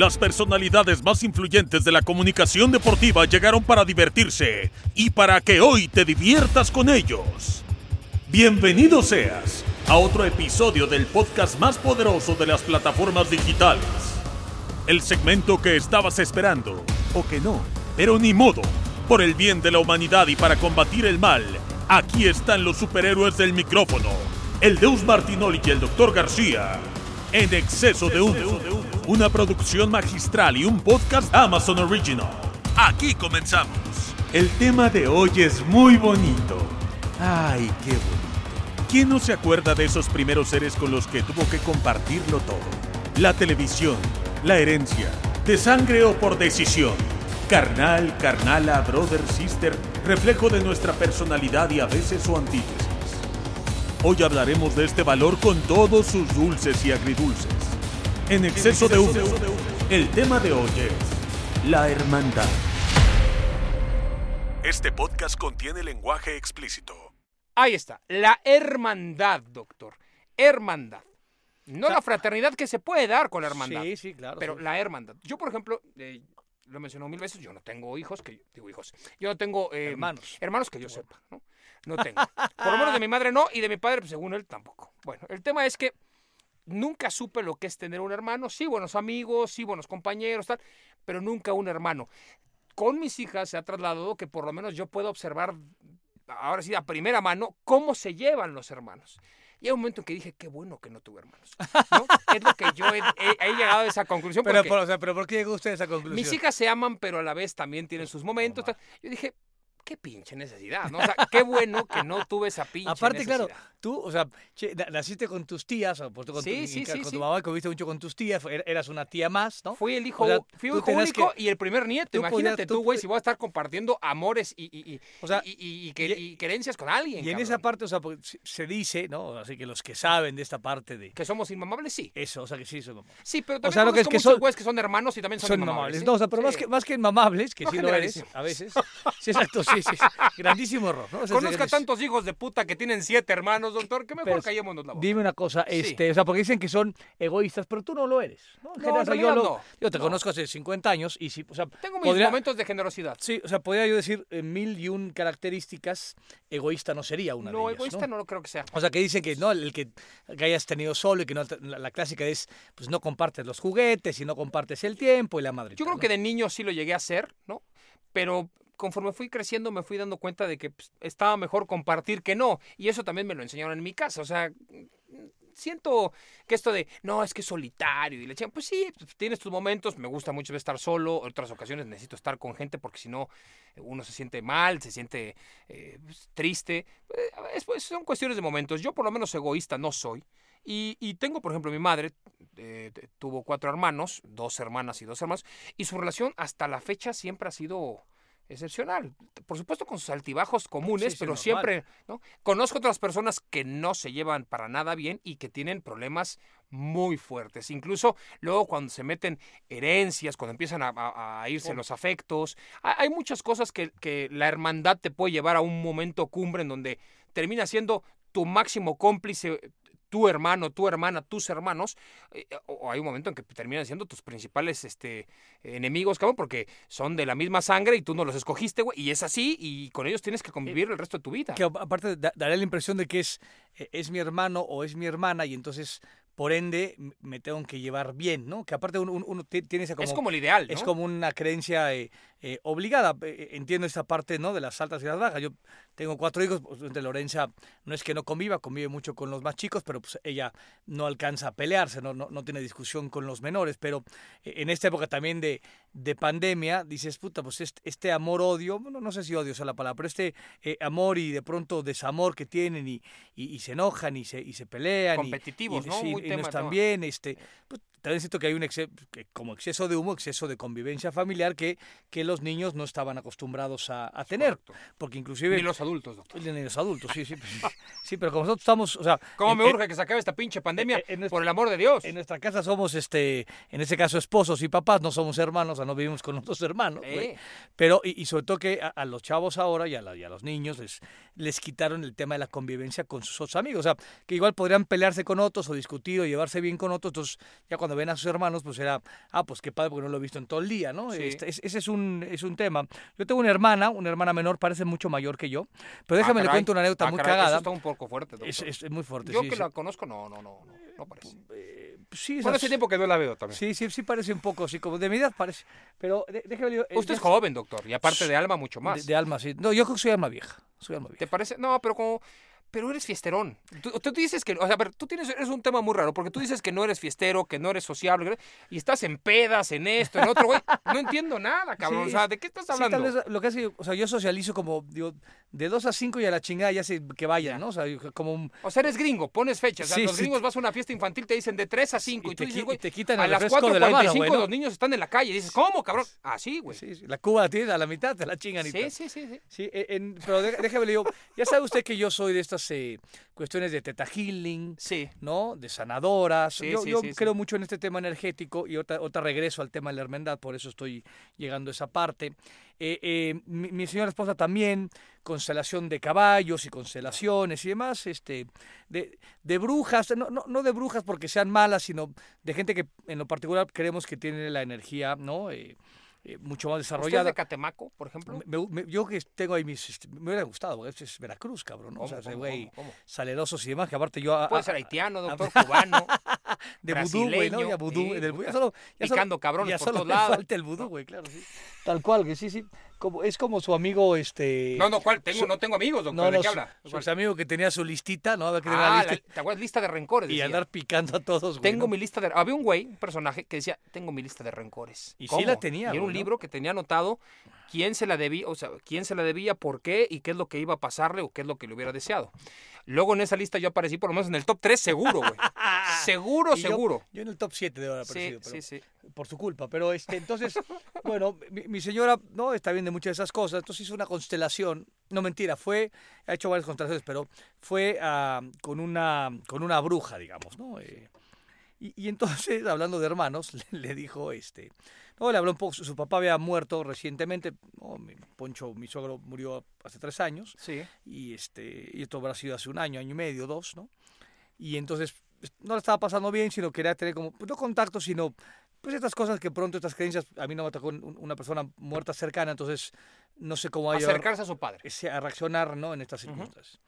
Las personalidades más influyentes de la comunicación deportiva llegaron para divertirse y para que hoy te diviertas con ellos. Bienvenido seas a otro episodio del podcast más poderoso de las plataformas digitales. El segmento que estabas esperando, o que no, pero ni modo. Por el bien de la humanidad y para combatir el mal, aquí están los superhéroes del micrófono, el Deus Martinoli y el Dr. García, en exceso de humo. Una producción magistral y un podcast Amazon Original. Aquí comenzamos. El tema de hoy es muy bonito. Ay, qué bonito. ¿Quién no se acuerda de esos primeros seres con los que tuvo que compartirlo todo? La televisión, la herencia, de sangre o por decisión. Carnal, carnala, brother, sister, reflejo de nuestra personalidad y a veces su antítesis. Hoy hablaremos de este valor con todos sus dulces y agridulces. En exceso de humo, el tema de hoy es la hermandad. Este podcast contiene lenguaje explícito. Ahí está, la hermandad, doctor. Hermandad. No la fraternidad que se puede dar con la hermandad. Sí, sí, claro. Pero sí. la hermandad. Yo, por ejemplo, eh, lo he mencionado mil veces, yo no tengo hijos, que digo hijos. Yo no tengo eh, Hermanos. Hermanos que yo sepa, ¿no? No tengo. Por lo menos de mi madre no, y de mi padre, pues, según él, tampoco. Bueno, el tema es que nunca supe lo que es tener un hermano. Sí, buenos amigos, sí, buenos compañeros, tal, pero nunca un hermano. Con mis hijas se ha trasladado que por lo menos yo puedo observar, ahora sí, a primera mano, cómo se llevan los hermanos. Y hay un momento en que dije, qué bueno que no tuve hermanos. ¿no? es lo que yo he, he- he llegado a esa conclusión. Pero, porque por, o sea, pero ¿por qué llegó usted a esa conclusión? mis hijas se aman, pero a la vez también tienen sus momentos. tal. Yo dije, qué pinche necesidad, ¿no? O sea, qué bueno que no tuve esa pinche Aparte, claro, tú, o sea, che, naciste con tus tías, o pues, con, Sí, tu, sí, con tu mamá, conviviste mucho con tus tías, er- eras una tía más, ¿no? Fui el hijo, O sea, fui hijo único que- y el primer nieto. tú Imagínate podías- tú, güey, si voy a estar compartiendo amores y, y, y, O sea, y, y- que- y querencias con alguien. Y en cabrón. esa parte, o sea, porque se- dice, ¿no? Así que los que saben de esta parte de Que somos inmamables, sí. eso, o sea, que sí son, Sí, pero también sea, lo que es que son- güeyes que son hermanos y también son, son inmamables. No, o sea, pero más que, más que inmamables, que No sí lo eres a veces. Sí, exacto, sí, sí. Grandísimo error, ¿no? O sea, Conozco a es- tantos hijos de puta que tienen siete hermanos, doctor, que mejor callémonos la boca. Dime una cosa, Sí. este, o sea, porque dicen que son egoístas, pero tú no lo eres. No, No, general, en o sea, yo, lo- no. yo te No. conozco hace 50 años y sí, o sea, Tengo mis podría- momentos de generosidad. Sí, o sea, podría yo decir eh, mil y un características, egoísta no sería una No, de ellas, egoísta no lo creo que sea. O sea, que dicen que no, el que, que hayas tenido solo y que no, la, la clásica es, pues no compartes los juguetes y no compartes el tiempo y la madre. Yo creo que de niño sí lo llegué a hacer, ¿no? Pero conforme fui creciendo me fui dando cuenta de que pues, estaba mejor compartir que no. Y eso también me lo enseñaron en mi casa. O sea, siento que esto de, no, es que es solitario. Y le decían, pues sí, pues, tienes tus momentos. Me gusta mucho estar solo. Otras ocasiones necesito estar con gente porque si no, uno se siente mal, se siente eh, pues, triste. Eh, es- pues, son cuestiones de momentos. Yo por lo menos egoísta no soy. Y, tengo, por ejemplo, mi madre eh, tuvo cuatro hermanos, dos hermanas y dos hermanos, y su relación hasta la fecha siempre ha sido excepcional. Por supuesto con sus altibajos comunes, Sí, sí, pero normal. siempre, ¿no? Conozco otras personas que no se llevan para nada bien y que tienen problemas muy fuertes. Incluso luego cuando se meten herencias, cuando empiezan a, a- a irse los afectos, ha- hay muchas cosas que, que la hermandad te puede llevar a un momento cumbre en donde termina siendo tu máximo cómplice tu hermano, tu hermana, tus hermanos, eh, o o hay un momento en que terminan siendo tus principales este, enemigos, cabrón, porque son de la misma sangre y tú no los escogiste, güey, y es así, y con ellos tienes que convivir el resto de tu vida. Que aparte da- daría la impresión de que es, eh, es mi hermano o es mi hermana y entonces, por ende, me tengo que llevar bien, ¿no? Que aparte uno, uno- uno ti- tiene esa como... es como el ideal, ¿no? Es como una creencia eh, eh, obligada. Eh, Entiendo esta parte, ¿no? De las altas y las bajas. Yo tengo cuatro hijos, pues, entre Lorenza no es que no conviva, convive mucho con los más chicos, pero pues ella no alcanza a pelearse, no, no, no tiene discusión con los menores, pero eh, en esta época también de, de pandemia, dices, puta, pues este, este amor-odio, bueno, no sé si odio es la palabra, pero este eh, amor y de pronto desamor que tienen y, y, y se enojan y se, y se pelean. Competitivos, y, ¿no? sí, y no están bien, este, pues, también siento que hay un exceso, que como exceso de humo, exceso de convivencia familiar que, que los niños no estaban acostumbrados a, a tener, Correcto. porque inclusive... Ni los adultos, doctor. Ni los adultos, sí, sí. sí, pero como nosotros estamos, o sea... ¿Cómo en- me en- urge que se acabe esta pinche pandemia? en- en nuestro- Por el amor de Dios. en nuestra casa somos, este, en este caso, esposos y papás, no somos hermanos, o sea, no vivimos con los dos hermanos. Eh. Pero, y, y sobre todo que a, a los chavos ahora y a, la- y a los niños les, les quitaron el tema de la convivencia con sus otros amigos. O sea, que igual podrían pelearse con otros o discutir o llevarse bien con otros. Entonces, ya cuando ven a sus hermanos, pues era, ah, pues qué padre porque no lo he visto en todo el día, ¿no? Sí. Este, es- ese es un, es un tema. Yo tengo una hermana, una hermana menor, parece mucho mayor que yo. Pero déjame Ah, le caray. cuento una anécdota Ah, muy caray, cagada. Eso está un poco fuerte. Es, es- muy fuerte. Yo sí, que sí. la conozco, no, no, no, no, no parece. Eh, sí, Bueno, esas- hace tiempo que no la veo también. Sí, sí, sí parece un poco así, como de mi edad parece. Pero de- déjame le eh, Usted es joven, doctor, y aparte de alma, mucho más. De, de alma, sí. No, yo creo que soy alma vieja. Soy alma ¿Te vieja. parece? No, pero como... Pero eres fiesterón. Tú, tú dices que... O sea, ver, tú tienes... Eres un tema muy raro, porque tú dices que no eres fiestero, que no eres sociable, y estás en pedas, en esto, en otro, güey. No entiendo nada, cabrón. Sí, o sea, ¿de qué estás Sí, hablando? tal vez lo que hace, o sea, yo socializo como, digo, de 2 a 5 y a la chingada ya sé que vayan, ¿no? O sea, como un... O sea, eres gringo, pones fechas. O sea, Sí, los sí, gringos vas a una fiesta infantil, te dicen de 3 a 5. Y Y, tú te dices, güey, te quitan a el las refresco de la mano, 4.45 güey, ¿no? los niños están en la calle. Y dices, ¿cómo, cabrón? Así, güey. Sí, sí, la cuba tiene a la mitad, te la chingan y Sí, sí, sí, sí. Sí, en- pero dé- déjame le digo, ya sabe usted que yo soy de estas eh, cuestiones de teta healing, Sí. ¿no? De sanadoras. Sí, yo sí, creo mucho en este tema energético y otra, otra regreso al tema de la hermandad, por eso estoy llegando a esa parte. Eh, eh, mi, mi señora esposa también, constelación de caballos y constelaciones y demás, este, de, de brujas, no, no, no de brujas porque sean malas, sino de gente que en lo particular creemos que tiene la energía, ¿no? Eh, mucho más ¿Usted es desarrollada. de Catemaco, por ejemplo? Me- me- yo que tengo ahí mis. este, me hubiera gustado, porque este es Veracruz, cabrón. ¿no? O sea, ¿Cómo, ese güey salerosos y demás, que aparte yo. a- Puede a- ser haitiano, doctor, cubano, de vudú, güey, ¿no? Ya vudú. sí, del- ya solo, ya solo- picando cabrones ya por solo todos lados. falta el vudú, güey, claro, sí. Tal cual, que sí, sí. Como, es como su amigo, este. No, no, ¿cuál? Tengo, su- no tengo amigos, doctor. no, ¿De no, qué su- habla? su, ¿Cuál? amigo que tenía su listita, ¿no? Había que tener una Ah, la, lista ¿te acuerdas? Lista de rencores. y decía. andar picando a todos, güey. Tengo ¿no? mi lista de... Había un güey, un personaje, que decía, tengo mi lista de rencores. Y sí la tenía, Y era güey, un ¿no? libro que tenía anotado quién se la debía, o sea, quién se la debía, por qué, y qué es lo que iba a pasarle, o qué es lo que le hubiera deseado. Luego en esa lista yo aparecí por lo menos en el top 3 seguro, güey. seguro, Y seguro. Yo, en el top 7 debo haber Sí, aparecido, pero sí, sí. por su culpa. Pero este, entonces, bueno, mi, mi señora no está bien de muchas de esas cosas. Entonces hizo una constelación. No mentira, fue, ha hecho varias constelaciones, pero fue ah, con una con una bruja, digamos, ¿no? Eh, y, y entonces, hablando de hermanos, le, le dijo, este, no, le habló un poco, su, su papá había muerto recientemente, ¿no? mi, Poncho, mi suegro murió hace tres años, Sí. y este y esto habrá sido hace un año, año y medio, dos, ¿no? Y entonces no le estaba pasando bien, sino quería tener como, pues no contacto, sino pues estas cosas que pronto, estas creencias, a mí no me un- una persona muerta cercana, entonces no sé cómo Acercarse a su padre. a reaccionar, ¿no? En estas circunstancias.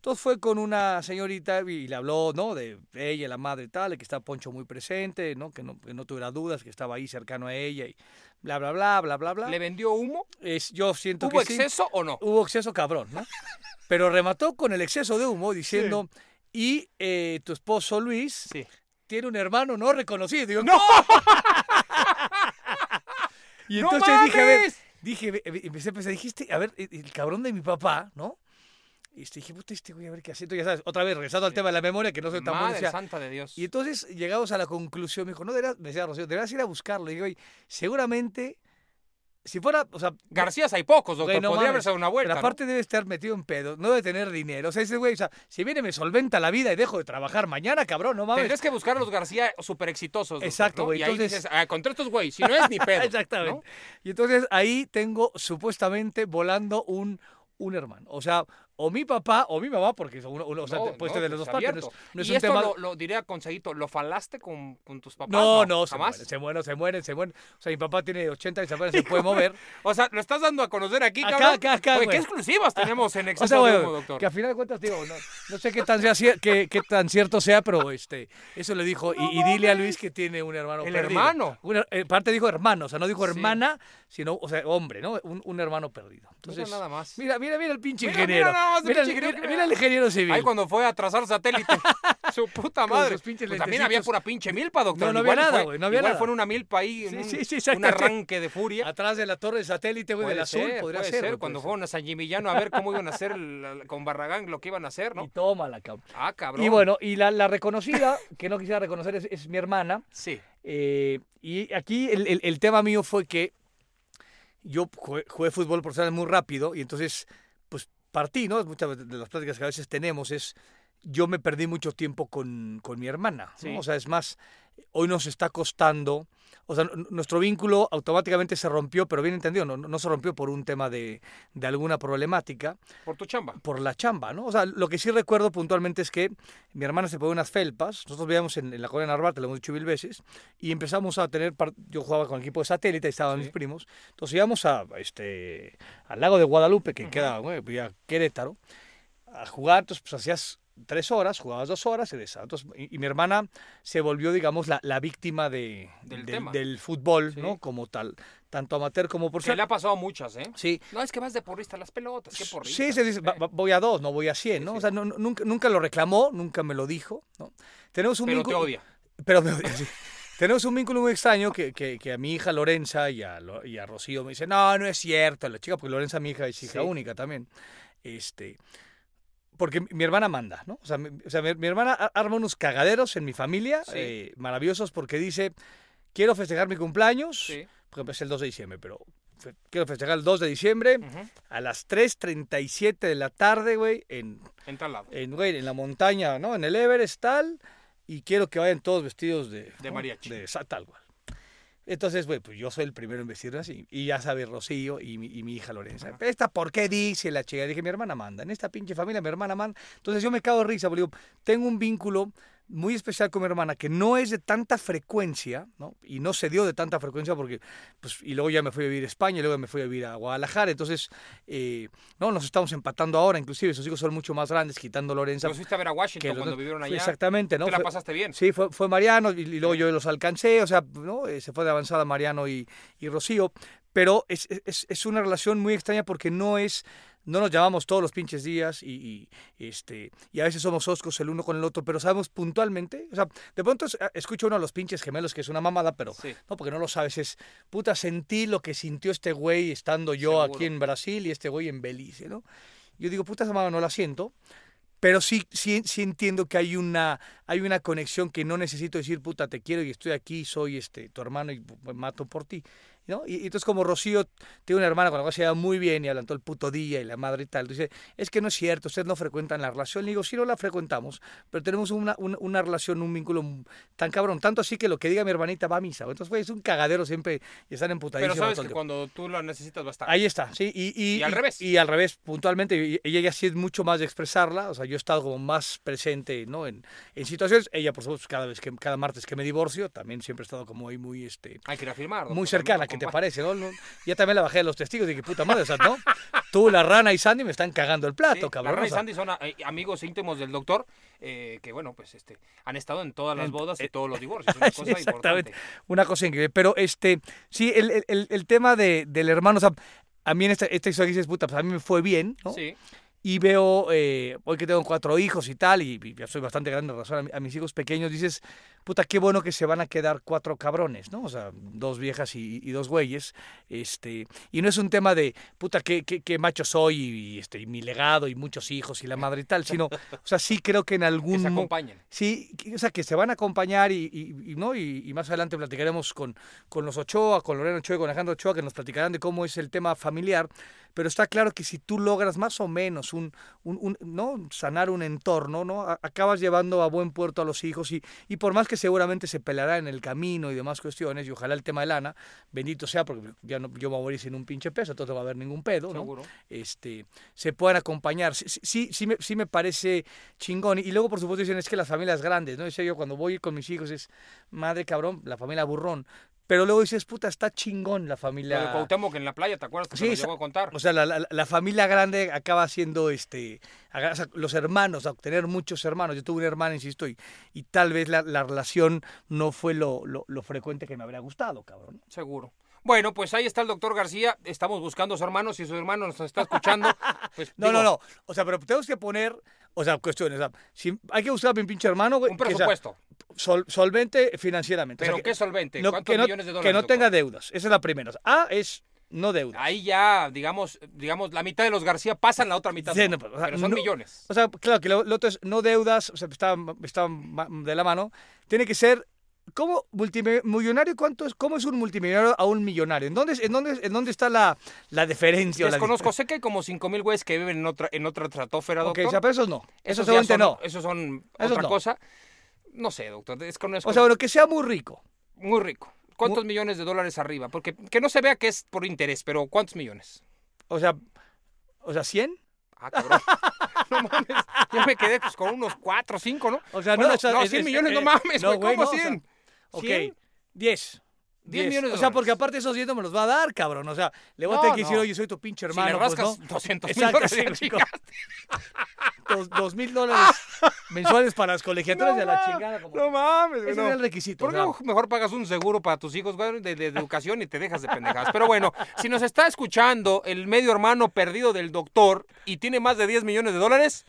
Entonces fue con una señorita y le habló, ¿no? De ella, la madre y tal, de que está Poncho muy presente, ¿no? Que no, que no tuviera dudas, que estaba ahí cercano a ella y bla, bla, bla, bla, bla, bla. ¿Le vendió humo? Es, yo siento ¿Hubo que sí. exceso o no? Hubo exceso cabrón, ¿no? Pero remató con el exceso de humo diciendo, y eh, tu esposo Luis Sí. tiene un hermano no reconocido. Digo, ¡No! Y ¡No entonces dije, a ver, dije, ve- ve- empecé a pensar, dijiste, a ver, el cabrón de mi papá, ¿no? Y este, dije, puta, este güey, a ver qué hace. Entonces, ya sabes, otra vez, regresando al tema de la memoria, que no soy tan. Madre santa de Dios. y entonces llegamos a la conclusión, me dijo, no, deberás, me decía Rocío, deberás ir a buscarlo. Y dije, oye, seguramente, si fuera, o sea, Garcías hay pocos, doctor. Güey, no Podría mames. haberse dado una vuelta. Pero ¿no? aparte debe estar metido en pedo, no debe tener dinero. O sea, ese güey, o sea, si viene me solventa la vida y dejo de trabajar mañana, cabrón, no mames. Tendrías que buscar a los García súper exitosos. doctor, Exacto, ¿no? güey, Y ahí entonces- dices, ah, contra estos güey, si no es ni pedo. Exactamente. ¿no? Y entonces ahí tengo supuestamente volando un, un hermano. O sea, o mi papá o mi mamá, porque uno, uno- o sea, No, puede no, ser de las pues, dos partes. No es, abierto. no es y un esto tema... lo, lo diré a consejito, ¿lo falaste con, con tus papás? No, no, se jamás. mueren, se mueren, se mueren, se mueren. O sea, mi papá tiene 80 y se muere, se puede mover. O sea, lo estás dando a conocer aquí, Acá, cabrón? acá, acá, Oye, güey. ¿qué exclusivas tenemos en exceso O sea, de bueno, humo, doctor? que a final de cuentas, digo, no, sé qué tan, sea, cier- qué, qué tan cierto sea, pero este, eso le dijo. y, y dile a Luis que tiene un hermano El perdido. hermano. Una, parte dijo hermano, o sea, no dijo Sí. hermana, sino, o sea, hombre, ¿no? Un, un hermano perdido. Entonces, nada más. Mira, mira, mira el pinche Mira, ingeniero. mira Mira, pinche el- ingeniero mira- que mira el ingeniero civil. Ahí cuando fue a trazar satélite. Su puta Con madre. Pues también había pura pinche milpa, doctor. No, no había Igual nada, fue- güey, no había igual nada. fue en una milpa ahí, en Sí, un, sí, sí, un arranque de furia. Atrás de la torre de satélite, güey, del azul, ser, podría puede ser. ser, cuando fueron a San Gimignano a ver cómo iban a hacer el- con Barragán lo que iban a hacer. ¿no? Y tómala, cabrón. Ah, cabrón. Y bueno, y la, la reconocida, que no quisiera reconocer, es, es mi hermana. Sí. Eh, y aquí el, el- el tema mío fue que yo jugué, jugué fútbol profesional muy rápido y entonces, pues partí, ¿no? Muchas de las pláticas que a veces tenemos es, yo me perdí mucho tiempo con, con mi hermana, ¿no? Sí. O sea, es más, hoy nos está costando, o sea, nuestro vínculo automáticamente se rompió, pero bien entendido, no, no se rompió por un tema de, de alguna problemática, Por tu chamba. por la chamba, ¿no? O sea, lo que sí recuerdo puntualmente es que mi hermana se pone unas felpas, nosotros vivíamos en, en la colonia Narvarte, lo hemos dicho mil veces, y empezamos a tener, yo jugaba con el equipo de satélite, ahí estaban Sí. mis primos, entonces íbamos a, este, al lago de Guadalupe, que Ujú. queda, bueno, ya Querétaro, a jugar, entonces pues hacías tres horas, jugabas dos horas regresabas. Entonces, y, y mi hermana se volvió, digamos, la, la víctima de, Del fútbol, Sí. ¿no? Como tal, tanto amateur como por Se le ha pasado a muchas, ¿eh? Sí, No, es que vas de porrista las pelotas, qué porrista. Sí, se dice, voy a dos, no voy a cien, ¿no? sí. O sea, no- nunca, nunca lo reclamó, nunca me lo dijo, ¿no? Tenemos un Pero te odia. Pero me odia, sí. Tenemos un vínculo muy extraño que, que, que a mi hija Lorenza y a, y a Rocío me dice, no, no es cierto, la chica, porque Lorenza, mi hija, es hija única también. Este, porque mi- hermana manda, ¿no? O sea, mi, o sea, mi- mi hermana arma unos cagaderos en mi familia, Sí. eh, maravillosos, porque dice, quiero festejar mi cumpleaños, Sí. por ejemplo, es el 2 de diciembre, pero fe- quiero festejar el 2 de diciembre Ujú. a las 3.37 de la tarde, güey, en, En tal lado. en, güey, en la montaña, ¿no? En el Everest, tal, y quiero que vayan todos vestidos de... De ¿no? mariachi. De tal cual. Entonces, güey, pues yo soy el primero en vestirme así. Y ya sabe Rocío y mi, y mi hija Lorenza. ¿Esta por qué dice la chica? Dije, mi hermana manda. En esta pinche familia mi hermana manda. Entonces yo me cago de risa, porque digo, tengo un vínculo muy especial con mi hermana que no es de tanta frecuencia, ¿no? Y no se dio de tanta frecuencia porque, pues, y luego ya me fui a vivir a España, y luego me fui a vivir a Guadalajara. Entonces, eh, no, nos estamos empatando ahora, inclusive sus hijos son mucho más grandes, quitando Lorenza. Los fuiste a ver a Washington cuando vivieron allá. Exactamente, ¿no? Te la pasaste bien. Sí, fue, fue Mariano y, y luego yo los alcancé, o sea, ¿no? Eh, se fue de avanzada Mariano y, y Rocío, pero es, es, es una relación muy extraña porque no es, no nos llamamos todos los pinches días y, y, este, y a veces somos oscos el uno con el otro, pero sabemos puntualmente, o sea, de pronto es- escucho uno de los pinches gemelos que es una mamada, pero Sí. no, porque no lo sabes, es, puta, sentí lo que sintió este güey estando yo Seguro. aquí en Brasil y este güey en Belice, ¿no? Yo digo, puta, esa mamada no la siento, pero sí, sí, sí entiendo que hay una, hay una conexión que no necesito decir, puta, te quiero y estoy aquí, soy este, tu hermano y me mato por ti. ¿No? Y, y entonces como Rocío tiene una hermana con la cual se lleva muy bien y hablan todo el puto día y la madre y tal, dice, es que no es cierto, ustedes no frecuentan la relación. Le digo, sí, no la frecuentamos, pero tenemos una, una, una relación, un vínculo tan cabrón, tanto así que lo que diga mi hermanita va a misa. Entonces, güey, es un cagadero siempre y están Pero emputadísimos. sabes todo el que cuando tú la necesitas va a estar. Ahí está, sí. Y, y, Y al revés. Y al revés, puntualmente. Ella ya sí es mucho más de expresarla. O sea, yo he estado como más presente, ¿no? En, en situaciones. Ella, por supuesto, cada vez que, cada martes que me divorcio, también siempre he estado como ahí muy, este, Hay que ir a firmar. muy cercana, también ¿qué lo te parece, no? Ya también la bajé de los testigos. Dije, puta madre, o sea, ¿no? Tú, la rana y Sandy me están cagando el plato, Sí, cabrón. la Rana y Sandy son eh, amigos íntimos del doctor, eh, que bueno, pues este, han estado en todas las bodas y eh, todos los divorcios. Una Sí, cosa exactamente. importante. Una cosa increíble. Pero, este, sí, el, el- el, tema de, del hermano, o sea, a mí en esta, esta historia dices, puta, pues a mí me fue bien, ¿no? Sí, y veo, eh, hoy que tengo cuatro hijos y tal, y, y ya soy bastante grande en razón a, mi- a mis hijos pequeños, dices, puta, qué bueno que se van a quedar cuatro cabrones, ¿no? O sea, dos viejas y, y dos güeyes, este, y no es un tema de, puta, qué, qué, qué macho soy y, este, y mi legado y muchos hijos y la madre y tal, sino, o sea, sí creo que en que algún... se mo- acompañen. Sí, que- o sea, que se van a acompañar y, ¿no? Y, y más adelante platicaremos con, con los Ochoa, con Lorena Ochoa y con Alejandro Ochoa, que nos platicarán de cómo es el tema familiar. Pero está claro que si tú logras más o menos un, un, un- ¿no? sanar un entorno, ¿no? Acabas llevando a buen puerto a los hijos y, y por más que seguramente se peleará en el camino y demás cuestiones, y ojalá el tema de lana, bendito sea, porque ya no, yo me voy a morir sin un pinche peso, entonces no va a haber ningún pedo, ¿no? Seguro. este, se puedan acompañar. Sí, sí- sí, me, sí me parece chingón. Y luego, por supuesto, dicen es que las familias grandes, ¿no? Dice yo, cuando voy con mis hijos es, madre cabrón, la familia burrón. Pero luego dices, puta, está chingón la familia. Cuauhtémoc en la playa, ¿te acuerdas? Que Sí, esa- llegó a contar. O sea, la, la- la familia grande acaba siendo, este, aga- o sea, los hermanos, a tener muchos hermanos. Yo tuve una hermana, insisto, y, y tal vez la, la relación no fue lo, lo, lo frecuente que me habría gustado, cabrón. Seguro. Bueno, pues ahí está el doctor García. Estamos buscando a su hermano. Si su hermano nos está escuchando, pues. No, digo, no, no. O sea, pero tenemos que poner, o sea, cuestiones. O sea, si, hay que buscar a mi pinche hermano, güey. Un que sea presupuesto. sol- solvente financieramente. O sea, Pero que- qué solvente. no- ¿Cuántos que no, millones de dólares? que no doctor? tenga deudas. Esa es la primera. A es no deudas. Ahí ya, digamos, digamos, la mitad de los García pasan la otra mitad. Sí, no. pero, o sea, pero son no- millones. O sea, claro que lo, lo otro es no deudas, o sea, está, está ma- de la mano. Tiene que ser. ¿Cómo multimillonario? ¿Cuánto es? ¿Cómo es un multimillonario a un millonario? ¿En dónde, en dónde, en dónde está la, la diferencia? o la Desconozco, sé que hay como 5 mil güeyes que viven en otra, en otra tratófera, Ok, doctor. o sea, pero esos no. Esos Esos son- no. Esos son Esos otra no. cosa. No sé, doctor, desconozco. O sea, bueno, que sea muy rico. muy rico. ¿Cuántos millones de dólares arriba? Porque que no se vea que es por interés, pero ¿cuántos millones? O sea, o sea, 100. Ah, cabrón. no mames. Yo me quedé pues, con unos 4 o 5, ¿no? O sea, Bueno, no, o sea, no, es- 100 es- millones, eh, no mames, güey. ¿Cómo no, o sea, 100? Ok, 100. 10. 10 millones de O sea, porque aparte esos 10 no me los va a dar, cabrón. O sea, le voy a No, tener que decir, no. oye, soy tu pinche Si hermano. le pues, rascas ¿no? 200 mil Exacto, dólares, sí, ya güey, chingaste. Dos, dos mil dólares mensuales para las colegiaturas de la chingada. Como... No mames, güey, Ese no. es el requisito. ¿Por o qué sea, mejor pagas un seguro para tus hijos, güey, de, de educación y te dejas de pendejadas? Pero bueno, si nos está escuchando el medio hermano perdido del doctor y tiene más de 10 millones de dólares,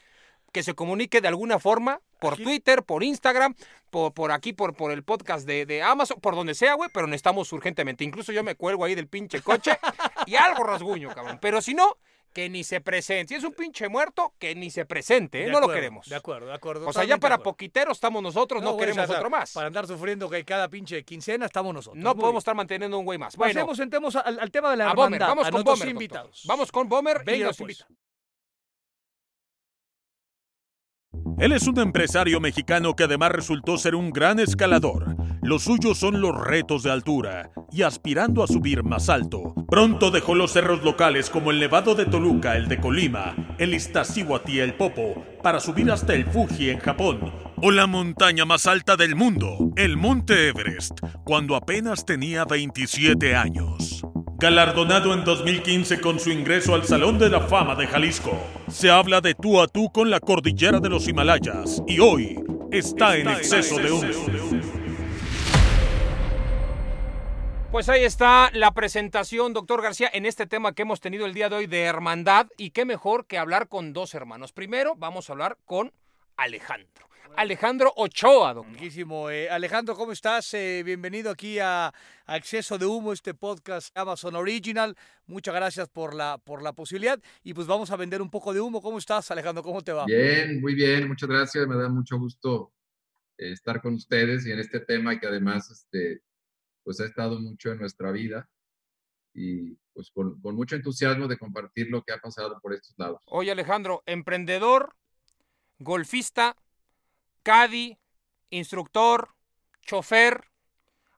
que se comunique de alguna forma por Twitter, por Instagram, por, por aquí, por, por el podcast de, de Amazon, por donde sea, güey, pero necesitamos urgentemente. Incluso yo me cuelgo ahí del pinche coche y algo rasguño, cabrón. Pero si no, que ni se presente. Si es un pinche muerto, que ni se presente, ¿eh? No lo queremos. De acuerdo, de acuerdo. O sea, ya para poquiteros estamos nosotros, no, güey, queremos o sea, otro más. Para andar sufriendo que cada pinche quincena estamos nosotros. No Muy podemos bien. estar manteniendo un güey más. Bueno, Pasemos, entremos al, al tema de la a vamos a con doctor. invitados. Vamos con Bomer y Venga, los pues. invitados. Él es un empresario mexicano que además resultó ser un gran escalador. Los suyos son los retos de altura y aspirando a subir más alto. Pronto dejó los cerros locales como el Nevado de Toluca, el de Colima, el Iztaccíhuatl y el Popo para subir hasta el Fuji en Japón o la montaña más alta del mundo, el Monte Everest, cuando apenas tenía 27 años. Galardonado en 2015 con su ingreso al Salón de la Fama de Jalisco, se habla de tú a tú con la cordillera de los Himalayas y hoy está, en exceso de humo. Pues ahí está la presentación, doctor García, en este tema que hemos tenido el día de hoy de hermandad. Y qué mejor que hablar con dos hermanos. Primero, vamos a hablar con Alejandro. Alejandro Ochoa, doctor. Buenísimo. Eh, Alejandro, ¿cómo estás? Eh, bienvenido aquí a, a Exceso de Humo, este podcast Amazon Original. Muchas gracias por la, por la posibilidad. Y pues vamos a vender un poco de humo. ¿Cómo estás, Alejandro? ¿Cómo te va? Bien, muy bien, muchas gracias. Me da mucho gusto eh, estar con ustedes y en este tema que además este, pues ha estado mucho en nuestra vida y pues con, con mucho entusiasmo de compartir lo que ha pasado por estos lados. Oye, Alejandro, emprendedor, golfista, caddy, instructor, chofer,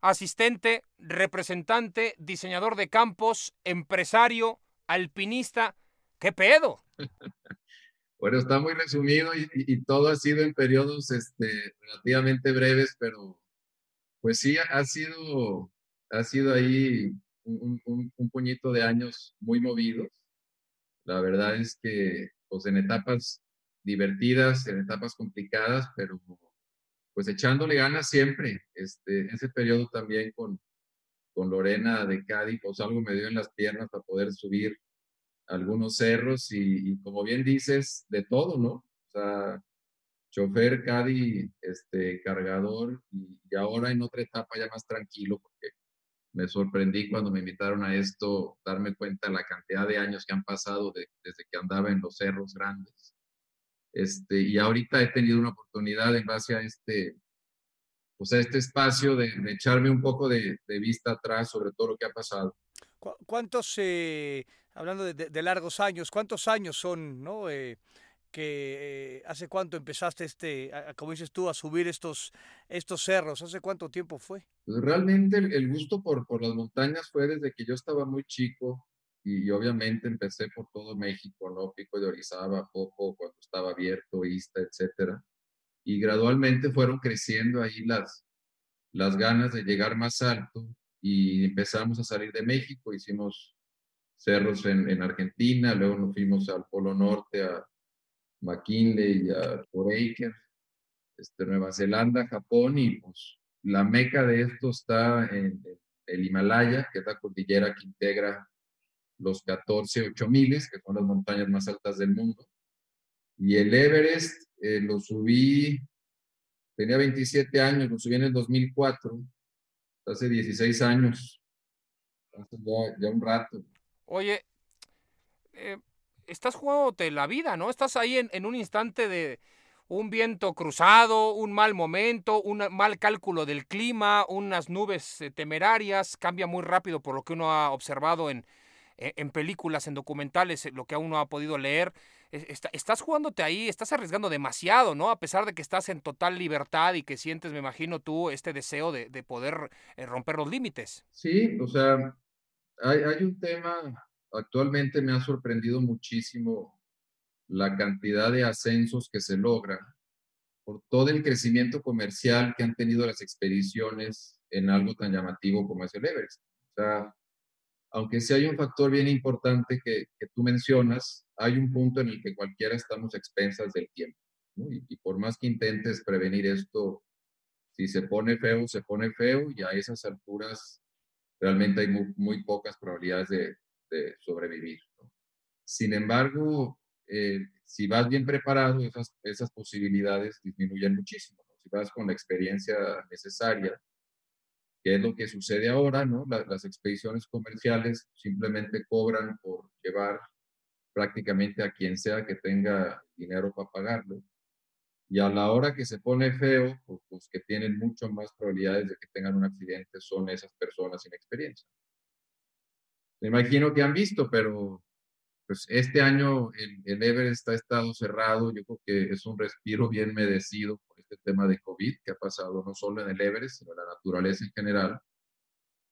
asistente, representante, diseñador de campos, empresario, alpinista. ¿Qué pedo? Bueno, está muy resumido y todo ha sido en periodos este, relativamente breves, pero pues sí, ha sido, ha sido ahí un, un- un puñito de años muy movidos. La verdad es que pues en etapas divertidas, en etapas complicadas, pero pues echándole ganas siempre. Este, ese periodo también con, con Lorena de Cádiz, pues algo me dio en las piernas para poder subir algunos cerros y, como bien dices, de todo, ¿no? O sea, chofer, caddy, este, cargador y, ahora en otra etapa ya más tranquilo porque me sorprendí cuando me invitaron a esto, darme cuenta de la cantidad de años que han pasado de- desde que andaba en los cerros grandes. Este, y ahorita he tenido una oportunidad en base a este, pues a este espacio de, de echarme un poco de, de vista atrás sobre todo lo que ha pasado. ¿Cu- ¿Cuántos, eh, hablando de, largos años, ¿cuántos años son, no? Eh, que eh, hace cuánto empezaste este, como dices tú, a subir estos, estos cerros, ¿hace cuánto tiempo fue? Pues realmente el, gusto por, por las montañas fue desde que yo estaba muy chico y, obviamente empecé por todo México, ¿no? Pico de Orizaba, Poco, cuando estaba abierto, Ista, etcétera. Y gradualmente fueron creciendo ahí las, las ganas de llegar más alto y empezamos a salir de México, hicimos cerros en, en Argentina, luego nos fuimos al Polo Norte, a McKinley y a Foraker, este, Nueva Zelanda, Japón y pues la meca de esto está en, el Himalaya, que es la cordillera que integra los 14 8000, que son las montañas más altas del mundo. Y el Everest eh, lo subí, tenía 27 años, lo subí en el 2004, hace 16 años, ya, un rato. Oye, eh, estás jugándote la vida, ¿no? Estás ahí en, un instante de un viento cruzado, un mal momento, un mal cálculo del clima, unas nubes eh, temerarias, cambia muy rápido por lo que uno ha observado en, en películas, en documentales, lo que uno ha podido leer. estás jugándote ahí, estás arriesgando demasiado, ¿no? A pesar de que estás en total libertad y que sientes, me imagino tú, este deseo de, poder eh, romper los límites. Sí, o sea, hay, hay un tema actualmente me ha sorprendido muchísimo la cantidad de ascensos que se logra por todo el crecimiento comercial que han tenido las expediciones en algo tan llamativo como es el Everest. O sea, aunque sí hay un factor bien importante que, tú mencionas, hay un punto en el que cualquiera estamos expensas del tiempo. Y, por más que intentes prevenir esto, si se pone feo, se pone feo y a esas alturas realmente hay muy pocas probabilidades de, sobrevivir. Sin embargo, eh, si vas bien preparado, esas, esas posibilidades disminuyen muchísimo. Si vas con la experiencia necesaria, que es lo que sucede ahora, ¿no? las expediciones comerciales simplemente cobran por llevar prácticamente a quien sea que tenga dinero para pagarlo. Y a la hora que se pone feo, pues, los que tienen mucho más probabilidades de que tengan un accidente son esas personas sin experiencia. Me imagino que han visto, pero pues este año el, el, Everest ha estado cerrado. Yo creo que es un respiro bien merecido por este tema de COVID que ha pasado no solo en el Everest, sino en naturaleza en general.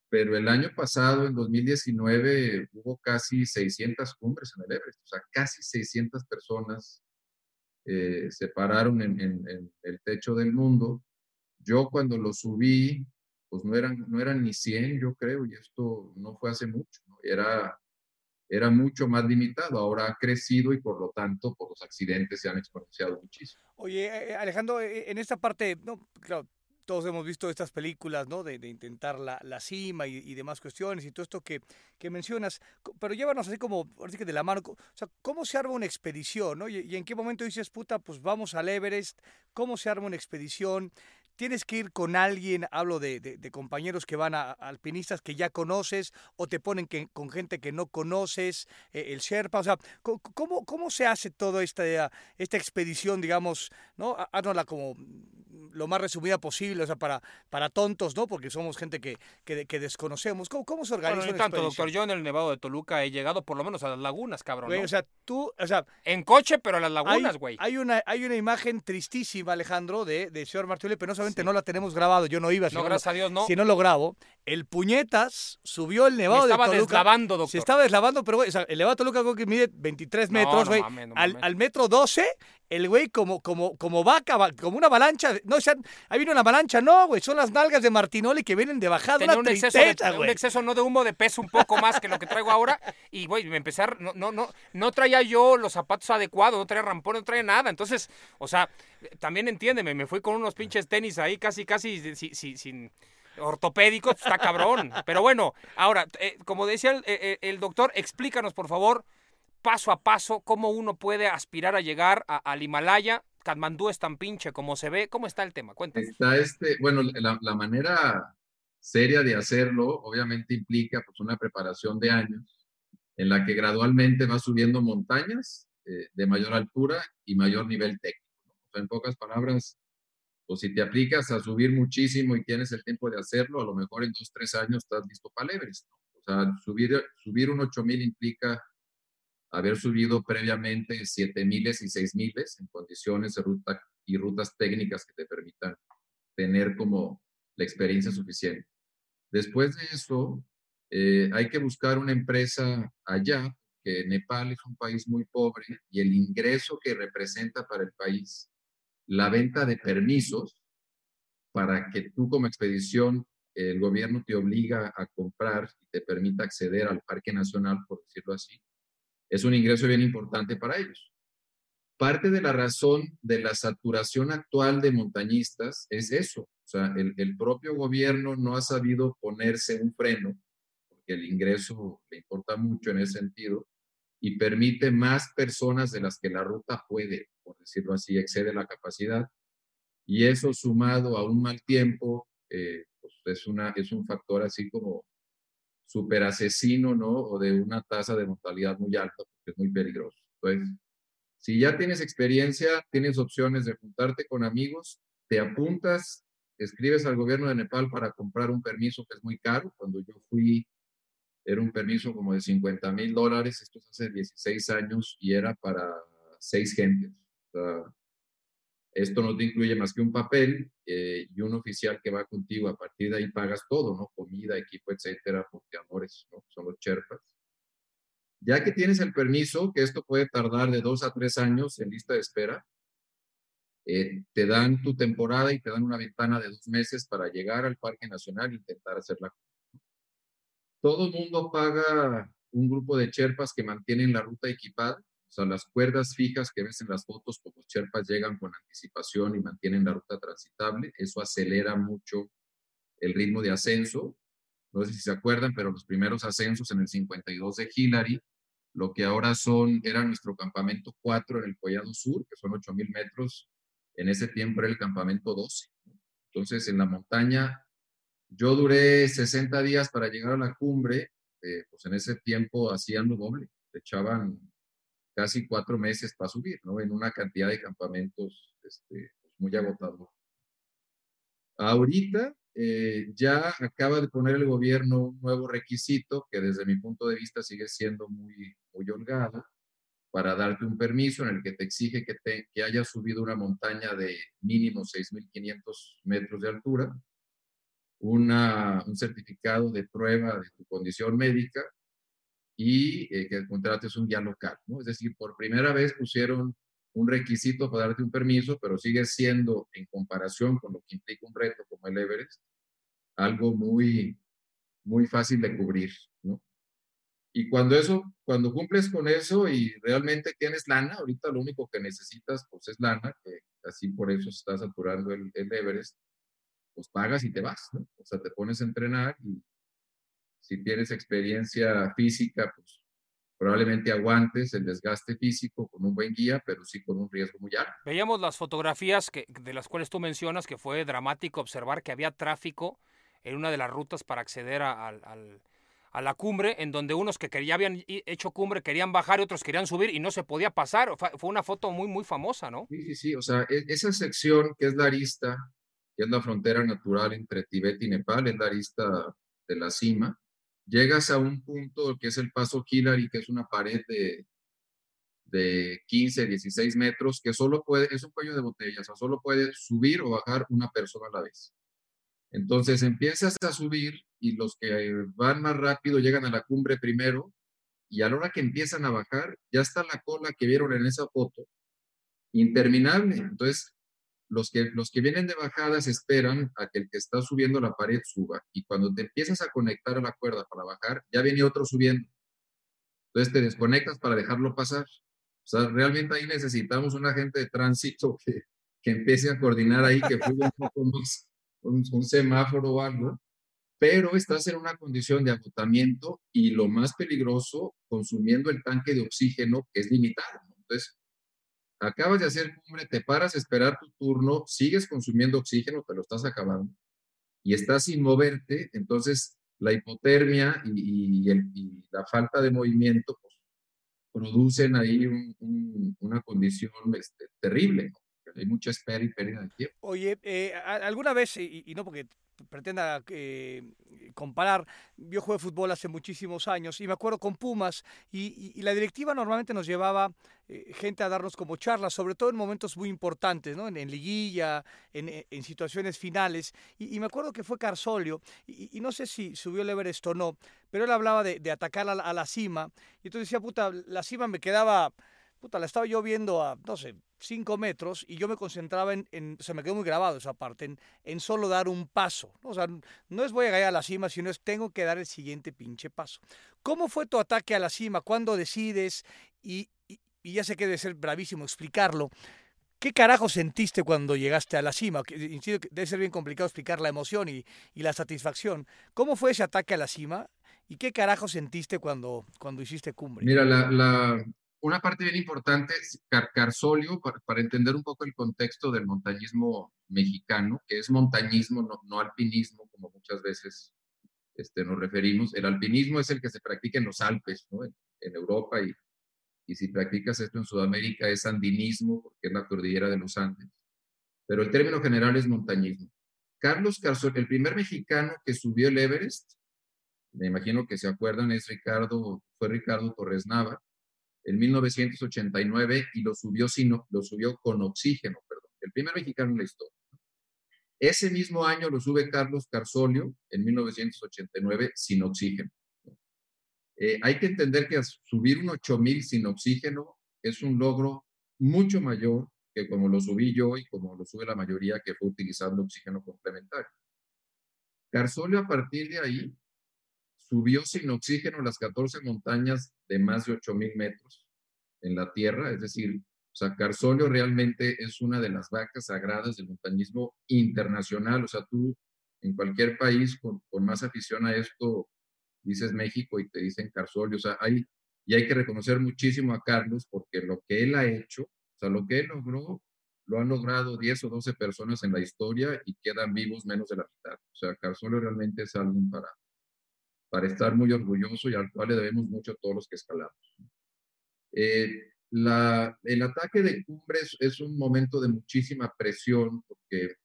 Pero el año pasado, en 2019, hubo casi 600 cumbres en el Everest, o sea, casi 600 personas eh, se pararon en, en el techo del mundo. Yo cuando lo subí, pues no eran, no eran ni 100, yo creo, y esto no fue hace mucho, era, era mucho más limitado, ahora ha crecido y por lo tanto, por los accidentes se han exponenciado muchísimo. Oye, eh, eh, Alejandro, eh, en esta parte, no, claro, todos hemos visto estas películas, ¿no? De, intentar la, la cima y, y, demás cuestiones y todo esto que, que mencionas, pero llévanos así como, así que de la mano, o sea, ¿cómo se arma una expedición, no? Y, y, en qué momento dices, puta, pues vamos al Everest, ¿cómo se arma una expedición? Tienes que ir con alguien, hablo de, de, compañeros que van a, alpinistas que ya conoces o te ponen que, con gente que no conoces, eh, el Sherpa, o sea, ¿cómo, ¿cómo se hace toda esta, esta expedición, digamos, ¿no? Haznosla como lo más resumida posible, o sea, para, para tontos, ¿no? Porque somos gente que, que, desconocemos. ¿Cómo, ¿Cómo, se organiza bueno, tanto, doctor. Yo en el Nevado de Toluca he llegado por lo menos a las lagunas, cabrón. O sea, tú, o sea... En coche, pero a las lagunas, güey. Hay, una, hay una imagen tristísima, Alejandro, de, de señor Martínez, pero no solamente no la tenemos grabado, yo no iba. No, gracias a Dios, no. Si no lo grabo. El puñetas subió el nevado de Toluca. Se estaba deslavando, doctor. Se estaba deslavando, pero güey, o sea, el nevado de Toluca creo que mide 23 metros, güey. al, al, metro 12, el güey como, como, como vaca, como una avalancha. No, o sea, ahí viene una avalancha, no, güey, son las nalgas de Martinoli que vienen de bajada. Tenía un, exceso de, un exceso no de humo, de peso un poco más que lo que traigo ahora. Y, güey, me empecé no, no, no, no traía yo los zapatos adecuados, no traía rampón, no traía nada. Entonces, o sea, también entiéndeme, me fui con unos pinches tenis ahí casi, casi sin ortopédicos, está cabrón. Pero bueno, ahora, eh, como decía el, eh, el, doctor, explícanos por favor, paso a paso, cómo uno puede aspirar a llegar al Himalaya. Katmandú es tan pinche como se ve. ¿Cómo está el tema? Cuéntanos. Está este, bueno, la, la manera seria de hacerlo obviamente implica pues una preparación de años en la que gradualmente va subiendo montañas eh, de mayor altura y mayor nivel técnico. en pocas palabras, o si te aplicas a subir muchísimo y tienes el tiempo de hacerlo, a lo mejor en dos, tres años estás listo para. O sea, subir, subir un 8000 implica haber subido previamente 7.000 y 6.000 en condiciones de ruta y rutas técnicas que te permitan tener como la experiencia suficiente. Después de eso, eh, hay que buscar una empresa allá, que Nepal es un país muy pobre y el ingreso que representa para el país la venta de permisos para que tú como expedición, el gobierno te obliga a comprar y te permita acceder al Parque Nacional, por decirlo así, es un ingreso bien importante para ellos. Parte de la razón de la saturación actual de montañistas es eso. O sea, el, el propio gobierno no ha sabido ponerse un freno, porque el ingreso le importa mucho en ese sentido, y permite más personas de las que la ruta puede, por decirlo así, excede la capacidad. Y eso sumado a un mal tiempo, eh, pues es, una, es un factor así como súper asesino, ¿no? O de una tasa de mortalidad muy alta, porque es muy peligroso. Entonces, si ya tienes experiencia, tienes opciones de juntarte con amigos, te apuntas, escribes al gobierno de Nepal para comprar un permiso que es muy caro. Cuando yo fui era un permiso como de 50 mil dólares, esto es hace 16 años y era para seis gentes. esto no te incluye más que un papel eh, y un oficial que va contigo. A partir de ahí pagas todo, ¿no? Comida, equipo, etcétera, porque amores, ¿no? Son los Sherpas. Ya que tienes el permiso, que esto puede tardar de dos a tres años en lista de espera, eh, te dan tu temporada y te dan una ventana de dos meses para llegar al Parque Nacional e intentar hacer la todo el mundo paga un grupo de cherpas que mantienen la ruta equipada, o sea, las cuerdas fijas que ves en las fotos, pues los cherpas llegan con anticipación y mantienen la ruta transitable. Eso acelera mucho el ritmo de ascenso. No sé si se acuerdan, pero los primeros ascensos en el 52 de Hillary, lo que ahora son, era nuestro campamento 4 en el Collado Sur, que son 8.000 metros, en ese tiempo era el campamento 12. Entonces, en la montaña yo duré 60 días para llegar a la cumbre, eh, pues en ese tiempo hacían lo doble, echaban casi cuatro meses para subir, ¿no? En una cantidad de campamentos este, pues muy agotador. Ahorita eh, ya acaba de poner el gobierno un nuevo requisito que desde mi punto de vista sigue siendo muy, muy holgado para darte un permiso en el que te exige que, te, que hayas subido una montaña de mínimo 6.500 metros de altura un certificado de prueba de tu condición médica y eh, que contrates un guía local, ¿no? Es decir, por primera vez pusieron un requisito para darte un permiso, pero sigue siendo, en comparación con lo que implica un reto como el Everest, algo muy, muy fácil de cubrir, ¿no? Y cuando eso, cuando cumples con eso y realmente tienes lana, ahorita lo único que necesitas, pues es lana, que así por eso está saturando el Everest, pues pagas y te vas, ¿no? O sea, te pones a entrenar y si tienes experiencia física, pues probablemente aguantes el desgaste físico con un buen guía, pero sí con un riesgo muy alto. Veíamos las fotografías que, de las cuales tú mencionas, que fue dramático observar que había tráfico en una de las rutas para acceder a, a la cumbre, en donde unos que ya habían hecho cumbre querían bajar y otros querían subir y no se podía pasar. Fue una foto muy, muy famosa, ¿no? Sí, sí, sí. O sea, e, esa sección que es la arista que es la frontera natural entre Tibet y Nepal, es la arista de la cima, llegas a un punto que es el paso Hillary, que es una pared de, de 15, 16 metros, que solo puede, es un cuello de botella, o sea, solo puede subir o bajar una persona a la vez. Entonces empiezas a subir y los que van más rápido llegan a la cumbre primero y a la hora que empiezan a bajar, ya está la cola que vieron en esa foto, interminable. Entonces, los que, los que vienen de bajadas esperan a que el que está subiendo la pared suba y cuando te empiezas a conectar a la cuerda para bajar, ya viene otro subiendo. Entonces te desconectas para dejarlo pasar. O sea, realmente ahí necesitamos un agente de tránsito que, que empiece a coordinar ahí, que fue un poco más, un semáforo o algo, pero estás en una condición de agotamiento y lo más peligroso, consumiendo el tanque de oxígeno que es limitado. Entonces, acabas de hacer cumbre, te paras a esperar tu turno, sigues consumiendo oxígeno, te lo estás acabando y estás sin moverte, entonces la hipotermia y, la falta de movimiento pues, producen ahí una condición este, terrible. Hay mucha espera y pérdida de tiempo. Oye, eh, alguna vez, y, no porque pretenda eh, comparar, yo jugué fútbol hace muchísimos años y me acuerdo con Pumas y, la directiva normalmente nos llevaba eh, gente a darnos como charlas, sobre todo en momentos muy importantes, ¿no? en, liguilla, en, situaciones finales. Y, me acuerdo que fue Carsolio, y, no sé si subió el Everest o no, pero él hablaba de, atacar a la, cima. Y entonces decía, puta, la cima me quedaba, puta, la estaba yo viendo a, no sé, cinco metros y yo me concentraba en, en, o sea, me quedó muy grabado esa parte, en, en solo dar un paso. O sea, no es voy a caer a la cima, sino es tengo que dar el siguiente pinche paso. ¿Cómo fue tu ataque a la cima? ¿Cuándo decides? Y, y, ya sé que debe ser bravísimo explicarlo. ¿Qué carajo sentiste cuando llegaste a la cima? Debe ser bien complicado explicar la emoción y, y la satisfacción. ¿Cómo fue ese ataque a la cima? ¿Y qué carajo sentiste cuando, cuando hiciste cumbre? Mira, la, la, una parte bien importante, Carsolio, para, entender un poco el contexto del montañismo mexicano, que es montañismo, no, alpinismo, como muchas veces este, nos referimos. El alpinismo es el que se practica en los Alpes, ¿no? en, Europa, y, y si practicas esto en Sudamérica es andinismo, porque es la cordillera de los Andes. Pero el término general es montañismo. Carlos Carsolio, el primer mexicano que subió el Everest, me imagino que se acuerdan, es Ricardo, fue Ricardo Torres Nava, en 1989 y lo subió, sino, lo subió con oxígeno, perdón, el primer mexicano en la historia. Ese mismo año lo sube Carlos Carsolio en 1989 sin oxígeno. Eh, hay que entender que subir un 8000 sin oxígeno es un logro mucho mayor que como lo subí yo y como lo sube la mayoría que fue utilizando oxígeno complementario. Carsolio a partir de ahí subió sin oxígeno las 14 montañas de más de 8.000 metros en la tierra, es decir, o sea, Carsolio realmente es una de las vacas sagradas del montañismo internacional, o sea, tú en cualquier país con, más afición a esto dices México y te dicen Carsolio, o sea, hay, y hay que reconocer muchísimo a Carlos porque lo que él ha hecho, o sea, lo que él logró, lo han logrado 10 o 12 personas en la historia y quedan vivos menos de la mitad. O sea, Carsolio realmente es alguien para, para estar muy orgulloso y al cual le debemos mucho a todos los que escalamos. Eh, el ataque de cumbres es un momento de muchísima presión porque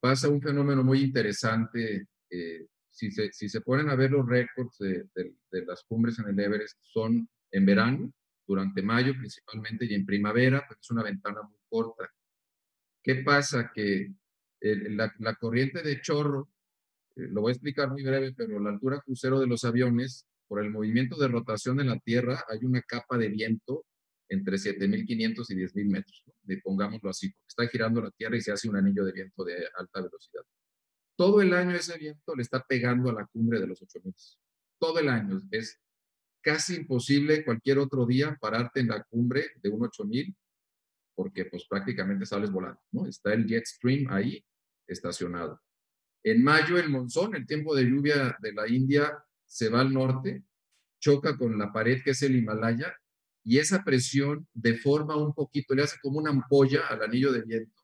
pasa un fenómeno muy interesante. Eh, si, se, si se ponen a ver los récords de, las cumbres en el Everest, son en verano, durante mayo principalmente, y en primavera, pues es una ventana muy corta. ¿Qué pasa? Que la, corriente de chorro lo voy a explicar muy breve, pero la altura crucero de los aviones, por el movimiento de rotación en la Tierra, hay una capa de viento entre 7.500 y 10.000 metros, pongámoslo así, porque está girando la Tierra y se hace un anillo de viento de alta velocidad. Todo el año ese viento le está pegando a la cumbre de los 8.000. Todo el año. Es casi imposible cualquier otro día pararte en la cumbre de un 8.000 porque pues prácticamente sales volando, ¿no? Está el jet stream ahí estacionado. En mayo el monzón, el tiempo de lluvia de la India, se va al norte, choca con la pared que es el Himalaya y esa presión deforma un poquito, le hace como una ampolla al anillo de viento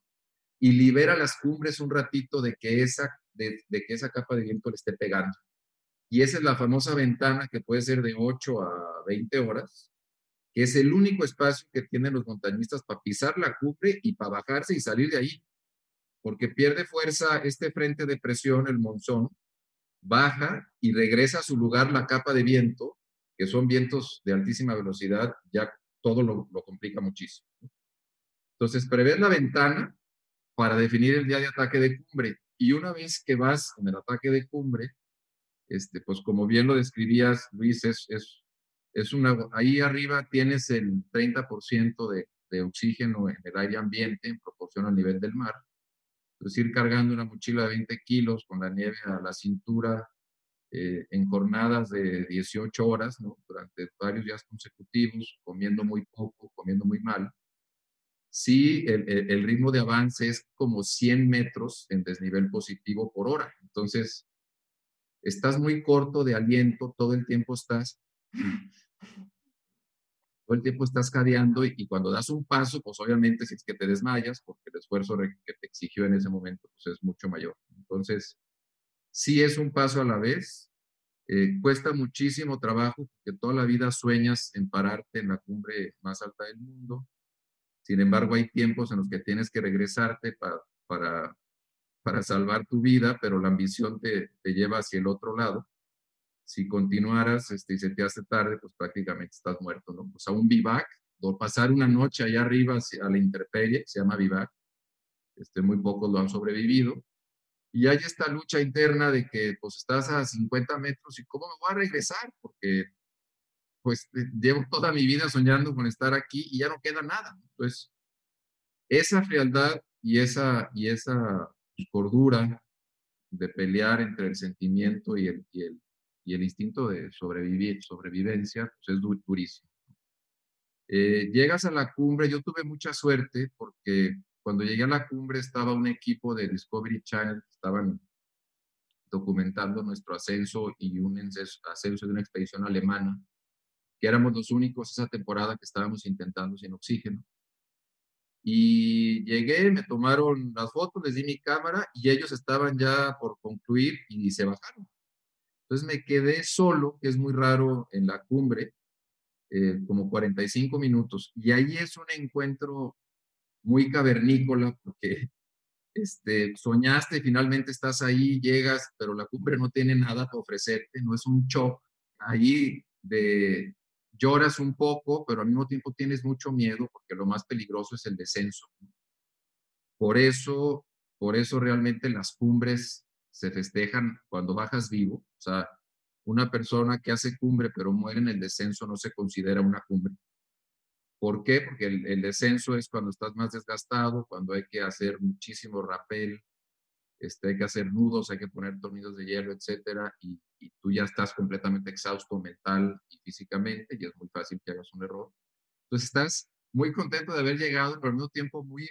y libera las cumbres un ratito de que esa, de, que esa capa de viento le esté pegando. Y esa es la famosa ventana que puede ser de 8 a 20 horas, que es el único espacio que tienen los montañistas para pisar la cumbre y para bajarse y salir de ahí porque pierde fuerza este frente de presión, el monzón, baja y regresa a su lugar la capa de viento, que son vientos de altísima velocidad, ya todo lo, complica muchísimo. Entonces, prever la ventana para definir el día de ataque de cumbre. Y una vez que vas en el ataque de cumbre, este, pues como bien lo describías, Luis, es, es, es una, ahí arriba tienes el 30% de, de oxígeno en el aire ambiente en proporción al nivel del mar es ir cargando una mochila de 20 kilos con la nieve a la cintura eh, en jornadas de 18 horas, ¿no? durante varios días consecutivos, comiendo muy poco, comiendo muy mal. Sí, el, el, ritmo de avance es como 100 metros en desnivel positivo por hora. Entonces, estás muy corto de aliento, todo el tiempo estás el tiempo estás cadeando y, cuando das un paso, pues obviamente si es que te desmayas, porque el esfuerzo que te exigió en ese momento pues es mucho mayor. Entonces, sí es un paso a la vez, eh, cuesta muchísimo trabajo porque toda la vida sueñas en pararte en la cumbre más alta del mundo. Sin embargo, hay tiempos en los que tienes que regresarte para, para, para salvar tu vida, pero la ambición te lleva hacia el otro lado. Si continuaras este, y se te hace tarde, pues prácticamente estás muerto, ¿no? Pues a un vivac, o pasar una noche allá arriba a la intemperie, se llama vivac, este, muy pocos lo han sobrevivido, y hay esta lucha interna de que pues estás a 50 metros y cómo me voy a regresar, porque pues eh, llevo toda mi vida soñando con estar aquí y ya no queda nada. Entonces, esa frialdad y esa, y esa cordura de pelear entre el sentimiento y el, y el, y el instinto de sobrevivir, sobrevivencia, pues es durísimo. Eh, llegas a la cumbre, yo tuve mucha suerte porque cuando llegué a la cumbre estaba un equipo de Discovery Channel que estaban documentando nuestro ascenso y un ascenso de una expedición alemana, que éramos los únicos esa temporada que estábamos intentando sin oxígeno. Y llegué, me tomaron las fotos, les di mi cámara y ellos estaban ya por concluir y se bajaron. Entonces me quedé solo, que es muy raro en la cumbre, eh, como 45 minutos. Y ahí es un encuentro muy cavernícola porque este, soñaste, finalmente estás ahí, llegas, pero la cumbre no tiene nada para ofrecerte, no es un shock. Ahí de, lloras un poco, pero al mismo tiempo tienes mucho miedo porque lo más peligroso es el descenso. Por eso, por eso realmente las cumbres se festejan cuando bajas vivo. O sea, una persona que hace cumbre pero muere en el descenso no se considera una cumbre. ¿Por qué? Porque el, descenso es cuando estás más desgastado, cuando hay que hacer muchísimo rapel, este, hay que hacer nudos, hay que poner tornillos de hielo, etcétera, y, tú ya estás completamente exhausto mental y físicamente, y es muy fácil que hagas un error. Entonces estás muy contento de haber llegado, pero al mismo tiempo muy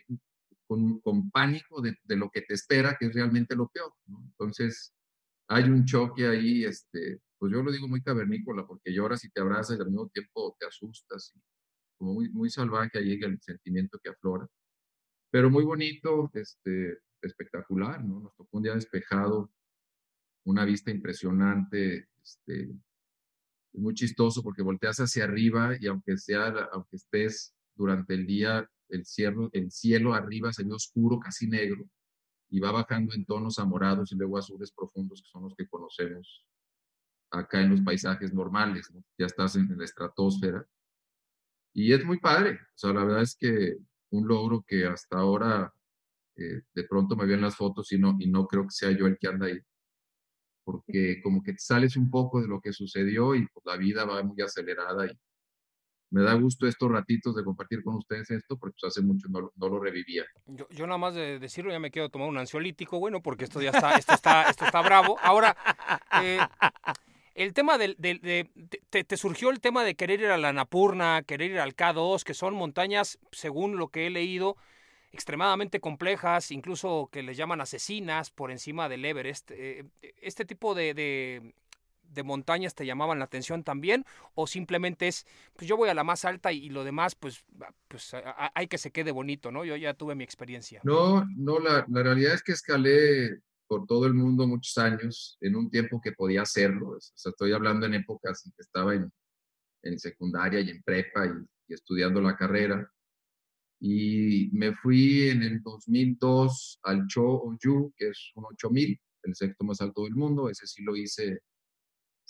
con, con pánico de, lo que te espera, que es realmente lo peor. Entonces hay un choque ahí, este, pues yo lo digo muy cavernícola, porque lloras y te abrazas y al mismo tiempo te asustas como muy, muy salvaje ahí el sentimiento que aflora. Pero muy bonito, este, espectacular, ¿no? Nos tocó un día despejado, una vista impresionante, este, muy chistoso porque volteas hacia arriba y aunque sea, aunque estés durante el día, el cielo, el cielo arriba se ve oscuro, casi negro, y va bajando en tonos amorados y luego azules profundos, que son los que conocemos acá en los paisajes normales, ¿no? Ya estás en la estratosfera y es muy padre. O sea, la verdad es que un logro que hasta ahora eh, de pronto me ven las fotos y no, y no creo que sea yo el que anda ahí. Porque como que te sales un poco de lo que sucedió y pues, la vida va muy acelerada y me da gusto estos ratitos de compartir con ustedes esto porque pues, hace mucho no, lo revivía. Yo, yo, nada más de decirlo ya me quiero tomar un ansiolítico, bueno, porque esto ya está, esto está, esto está bravo. Ahora, eh, el tema del, de, te, surgió el tema de querer ir a la Napurna, querer ir al K2, que son montañas, según lo que he leído, extremadamente complejas, incluso que les llaman asesinas por encima del Everest. Eh, ¿Este tipo de, montañas te llamaban la atención también? ¿O simplemente es, pues yo voy a la más alta y, lo demás, pues, pues hay que se quede bonito, ¿no? Yo ya tuve mi experiencia. No, no, la, la realidad es que escalé por todo el mundo muchos años, en un tiempo que podía hacerlo. O sea, estoy hablando en épocas en que estaba en, en secundaria y en prepa y, estudiando la carrera. Y me fui en el 2002 al Cho Oyu, que es un 8000, el sexto más alto del mundo. Ese sí lo hice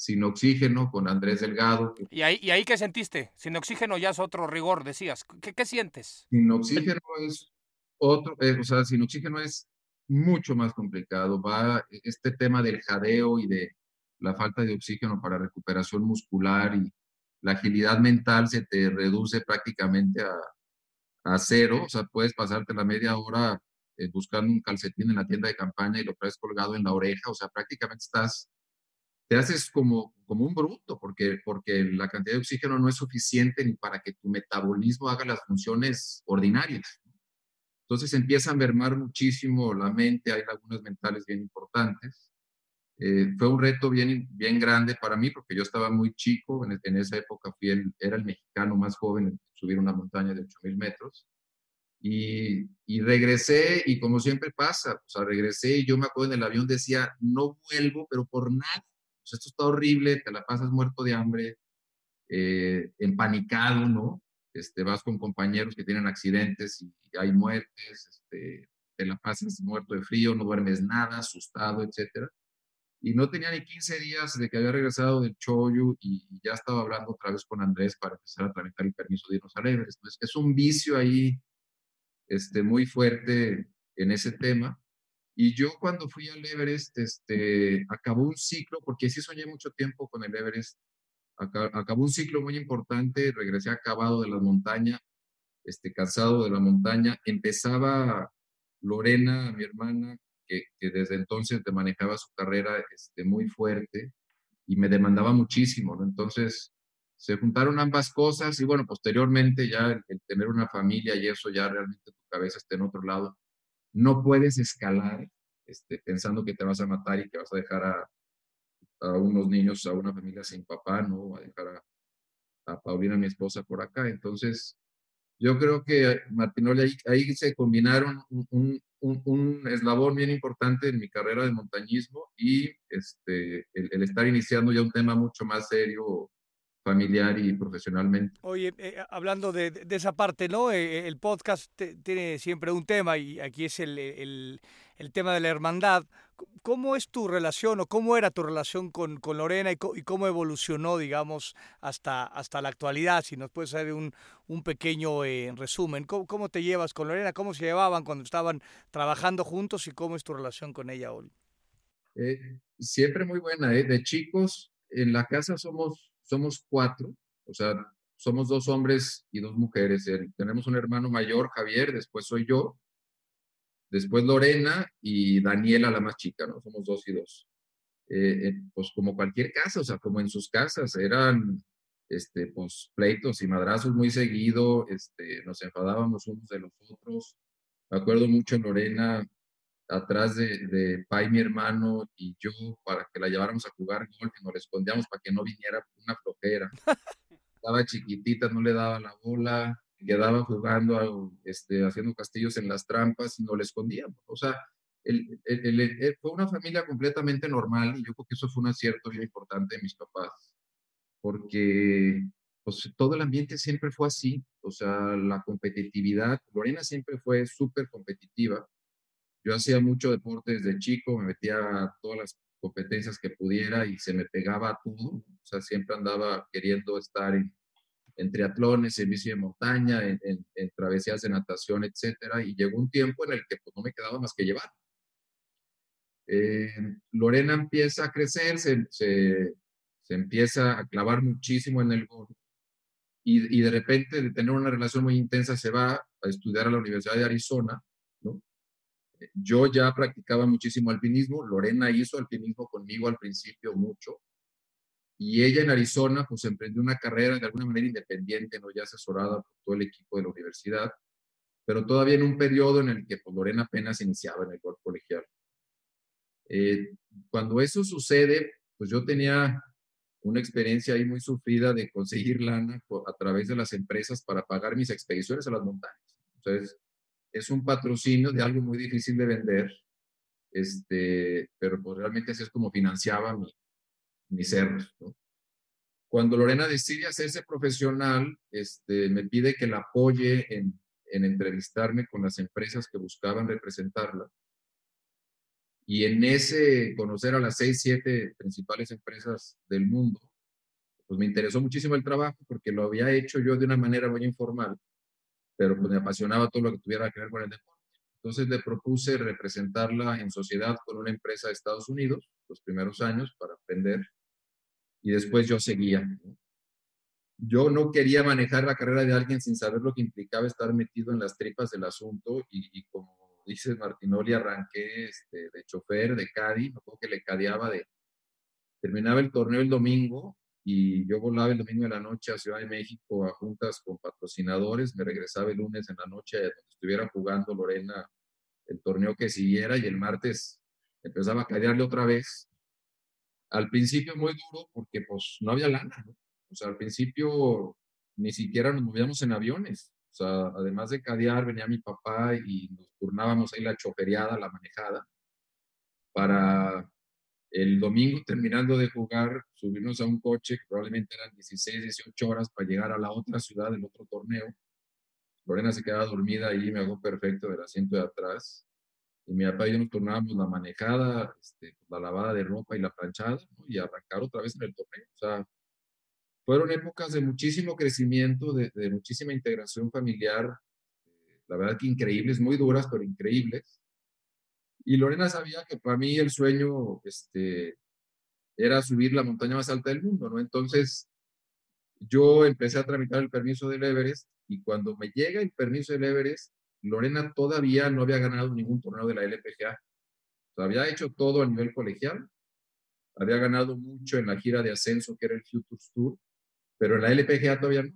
sin oxígeno con Andrés Delgado. ¿Y ahí, ¿Y ahí qué sentiste? Sin oxígeno ya es otro rigor, decías. ¿Qué, qué sientes? Sin oxígeno es otro, eh, o sea, sin oxígeno es mucho más complicado. Va este tema del jadeo y de la falta de oxígeno para recuperación muscular y la agilidad mental se te reduce prácticamente a, a cero. O sea, puedes pasarte la media hora eh, buscando un calcetín en la tienda de campaña y lo traes colgado en la oreja. O sea, prácticamente estás, te haces como, como un bruto porque, porque la cantidad de oxígeno no es suficiente ni para que tu metabolismo haga las funciones ordinarias. Entonces empieza a mermar muchísimo la mente, hay lagunas mentales bien importantes. Eh, fue un reto bien, bien grande para mí porque yo estaba muy chico, en, en esa época fui el, era el mexicano más joven en subir una montaña de 8.000 metros. Y, y, regresé y como siempre pasa, o sea, regresé y yo me acuerdo en el avión decía, no vuelvo, pero por nada. Pues esto está horrible, te la pasas muerto de hambre, eh, empanicado, ¿no? este, vas con compañeros que tienen accidentes y hay muertes, este, te la pasas muerto de frío, no duermes nada, asustado, etcétera. Y no tenía ni 15 días de que había regresado del Choyu y, ya estaba hablando otra vez con Andrés para empezar a tramitar el permiso de irnos a Everest. Entonces, es un vicio ahí este, muy fuerte en ese tema. Y yo cuando fui al Everest, este, acabó un ciclo, porque sí soñé mucho tiempo con el Everest, acabó un ciclo muy importante, regresé acabado de la montaña, este, cansado de la montaña, empezaba Lorena, mi hermana, que, desde entonces te manejaba su carrera este, muy fuerte y me demandaba muchísimo. Entonces se juntaron ambas cosas y bueno, posteriormente ya el, tener una familia y eso ya realmente tu cabeza está en otro lado. No puedes escalar este, pensando que te vas a matar y que vas a dejar a, unos niños, a una familia sin papá, ¿no? A dejar a, a Paulina, mi esposa, por acá. Entonces, yo creo que, Martinoli, ahí, ahí se combinaron un, un, un, eslabón bien importante en mi carrera de montañismo y este, el, estar iniciando ya un tema mucho más serio familiar y profesionalmente. Oye, eh, hablando de, de, esa parte, ¿no? Eh, el podcast tiene siempre un tema y aquí es el, el, el tema de la hermandad. ¿Cómo es tu relación o cómo era tu relación con, con Lorena y, cómo evolucionó, digamos, hasta, hasta la actualidad? Si nos puedes hacer un, un pequeño eh, resumen. ¿Cómo, te llevas con Lorena? ¿Cómo se llevaban cuando estaban trabajando juntos y cómo es tu relación con ella hoy? Siempre muy buena. ¿eh? De chicos, en la casa somos, somos cuatro, o sea, somos dos hombres y dos mujeres. Tenemos un hermano mayor, Javier, después soy yo, Después Lorena y Daniela, la más chica, ¿no? Somos dos y dos. Eh, eh, pues como cualquier casa, o sea, como en sus casas, eran este, pues, pleitos y madrazos muy seguido, este, nos enfadábamos unos de los otros. Me acuerdo mucho en Lorena, atrás de, de Pai, mi hermano, y yo, para que la lleváramos a jugar golf y nos la escondíamos para que no viniera una flojera. Estaba chiquitita, no le daba la bola, quedaba jugando, este, haciendo castillos en las trampas y no le escondíamos. O sea, el, el, fue una familia completamente normal y yo creo que eso fue un acierto bien importante de mis papás, porque pues, todo el ambiente siempre fue así, o sea, la competitividad, Lorena siempre fue súper competitiva. Yo hacía mucho deporte desde chico, me metía a todas las competencias que pudiera y se me pegaba todo, o sea, siempre andaba queriendo estar en, en triatlones, en bici de montaña, en, travesías de natación, etcétera, y llegó un tiempo en el que pues, no me quedaba más que llevar. Eh, Lorena empieza a crecer, se, se, empieza a clavar muchísimo en el golf, y, y, de repente de tener una relación muy intensa se va a estudiar a la Universidad de Arizona. Yo ya practicaba muchísimo alpinismo, Lorena hizo alpinismo conmigo al principio mucho, y ella en Arizona, pues emprendió una carrera de alguna manera independiente, no ya asesorada por todo el equipo de la universidad, pero todavía en un periodo en el que pues, Lorena apenas iniciaba en el golf colegial. Eh, cuando eso sucede, pues yo tenía una experiencia ahí muy sufrida de conseguir lana a través de las empresas para pagar mis expediciones a las montañas. Entonces, es un patrocinio de algo muy difícil de vender, este, pero pues realmente así es como financiaba mi, mis cerros. Cuando Lorena decide hacerse profesional, este, me pide que la apoye en, en entrevistarme con las empresas que buscaban representarla. Y en ese conocer a las seis, siete principales empresas del mundo, pues me interesó muchísimo el trabajo porque lo había hecho yo de una manera muy informal, pero pues me apasionaba todo lo que tuviera que ver con el deporte. Entonces le propuse representarla en sociedad con una empresa de Estados Unidos los primeros años para aprender y después yo seguía. Yo no quería manejar la carrera de alguien sin saber lo que implicaba estar metido en las tripas del asunto y, como dice Martinoli, arranqué este, de chofer, de cadi, me acuerdo que le cadeaba de... Terminaba el torneo el domingo y yo volaba el domingo de la noche a Ciudad de México a juntas con patrocinadores, me regresaba el lunes en la noche donde estuviera jugando Lorena el torneo que siguiera y el martes empezaba a cadearle otra vez al principio muy duro porque pues no había lana. O sea, al principio ni siquiera nos movíamos en aviones. O sea, además de cadear, venía mi papá y nos turnábamos ahí la choferiada, la manejada, para el domingo terminando de jugar, subirnos a un coche que probablemente eran 16, 18 horas para llegar a la otra ciudad del otro torneo. Lorena se quedaba dormida ahí, me hago perfecto del asiento de atrás. Y mi papá y yo nos tornábamos la manejada, este, la lavada de ropa y la planchada, y arrancar otra vez en el torneo. O sea, fueron épocas de muchísimo crecimiento, de, muchísima integración familiar, la verdad que increíbles, muy duras, pero increíbles. Y Lorena sabía que para mí el sueño este, era subir la montaña más alta del mundo, ¿no? Entonces, yo empecé a tramitar el permiso del Everest y cuando me llega el permiso del Everest, Lorena todavía no había ganado ningún torneo de la LPGA. O había hecho todo a nivel colegial, había ganado mucho en la gira de ascenso que era el Futures Tour, pero en la LPGA todavía no.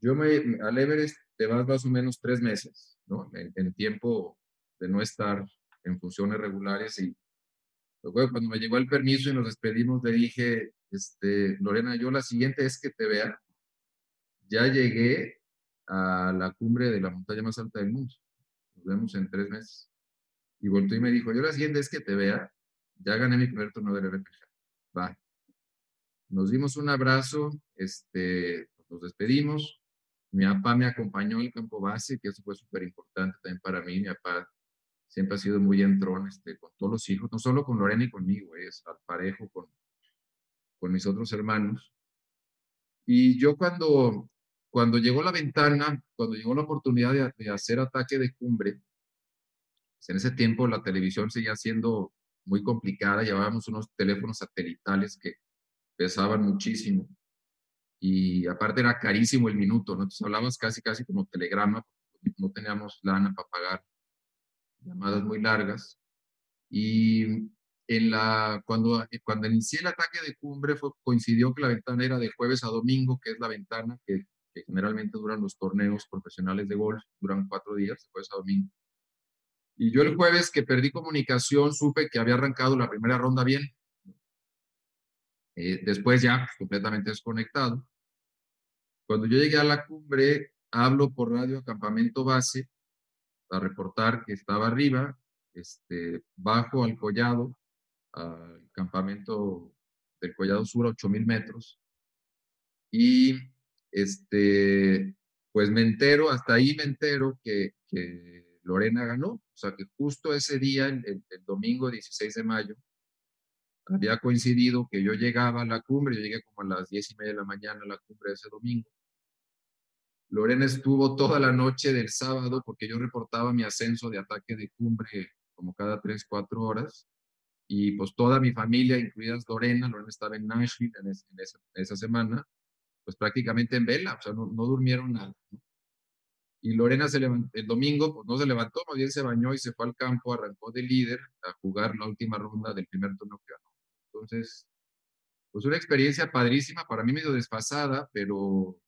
Yo me, al Everest te vas más o menos tres meses, ¿no? En, en tiempo de no estar en funciones regulares y luego cuando me llegó el permiso y nos despedimos le dije, este, Lorena, yo la siguiente es que te vea, ya llegué a la cumbre de la montaña más alta del mundo, nos vemos en tres meses. Y volvió y me dijo, yo la siguiente es que te vea, ya gané mi primer torneo del RPG. Va. Nos dimos un abrazo, este, nos despedimos. Mi papá me acompañó al campo base, que eso fue súper importante también para mí. Mi papá siempre ha sido muy entrón este, con todos los hijos, no solo con Lorena y conmigo, es al parejo con, con mis otros hermanos. Y yo cuando, cuando llegó la ventana, cuando llegó la oportunidad de, de hacer ataque de cumbre, pues en ese tiempo la televisión seguía siendo muy complicada, llevábamos unos teléfonos satelitales que pesaban muchísimo y aparte era carísimo el minuto, ¿no? Entonces hablabas casi, casi como telegrama, no teníamos lana para pagar llamadas muy largas. Y en la, cuando, cuando inicié el ataque de cumbre fue, coincidió que la ventana era de jueves a domingo, que es la ventana que, que generalmente duran los torneos profesionales de golf, duran cuatro días, de jueves a domingo. Y yo el jueves que perdí comunicación supe que había arrancado la primera ronda bien. Eh, después ya pues, completamente desconectado. Cuando yo llegué a la cumbre, hablo por radio a campamento base a reportar que estaba arriba, este, bajo al collado, al campamento del collado sur a 8000 metros. Y este, pues me entero, hasta ahí me entero que, que Lorena ganó. O sea que justo ese día, el, el, domingo 16 de mayo, había coincidido que yo llegaba a la cumbre, yo llegué como a las 10 y media de la mañana a la cumbre ese domingo. Lorena estuvo toda la noche del sábado porque yo reportaba mi ascenso de ataque de cumbre como cada 3, 4 horas. Y pues toda mi familia, incluidas Lorena, Lorena estaba en Nashville en, esa, semana, pues prácticamente en vela, o sea, no, durmieron nada. Y Lorena se levantó, el domingo pues no se levantó, más bien se bañó y se fue al campo, arrancó de líder a jugar la última ronda del primer torneo que ganó. Entonces, pues una experiencia padrísima, para mí medio desfasada, pero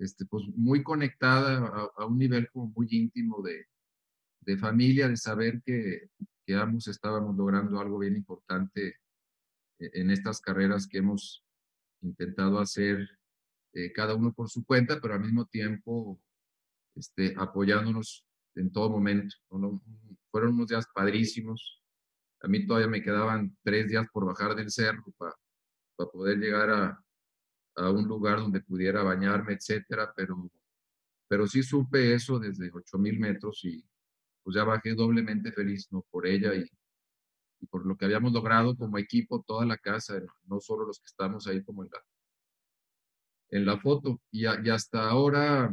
este, pues muy conectada a, a un nivel como muy íntimo de, de familia, de saber que, que, ambos estábamos logrando algo bien importante e, en estas carreras que hemos intentado hacer eh, cada uno por su cuenta, pero al mismo tiempo este, apoyándonos en todo momento. ¿no? Fueron unos días padrísimos. A mí todavía me quedaban tres días por bajar del cerro para pa poder llegar a, a, un lugar donde pudiera bañarme, etcétera, pero, pero sí supe eso desde 8000 metros y pues ya bajé doblemente feliz, ¿no? Por ella y, por lo que habíamos logrado como equipo, toda la casa, no solo los que estamos ahí como en la, en la foto. Y, y hasta ahora,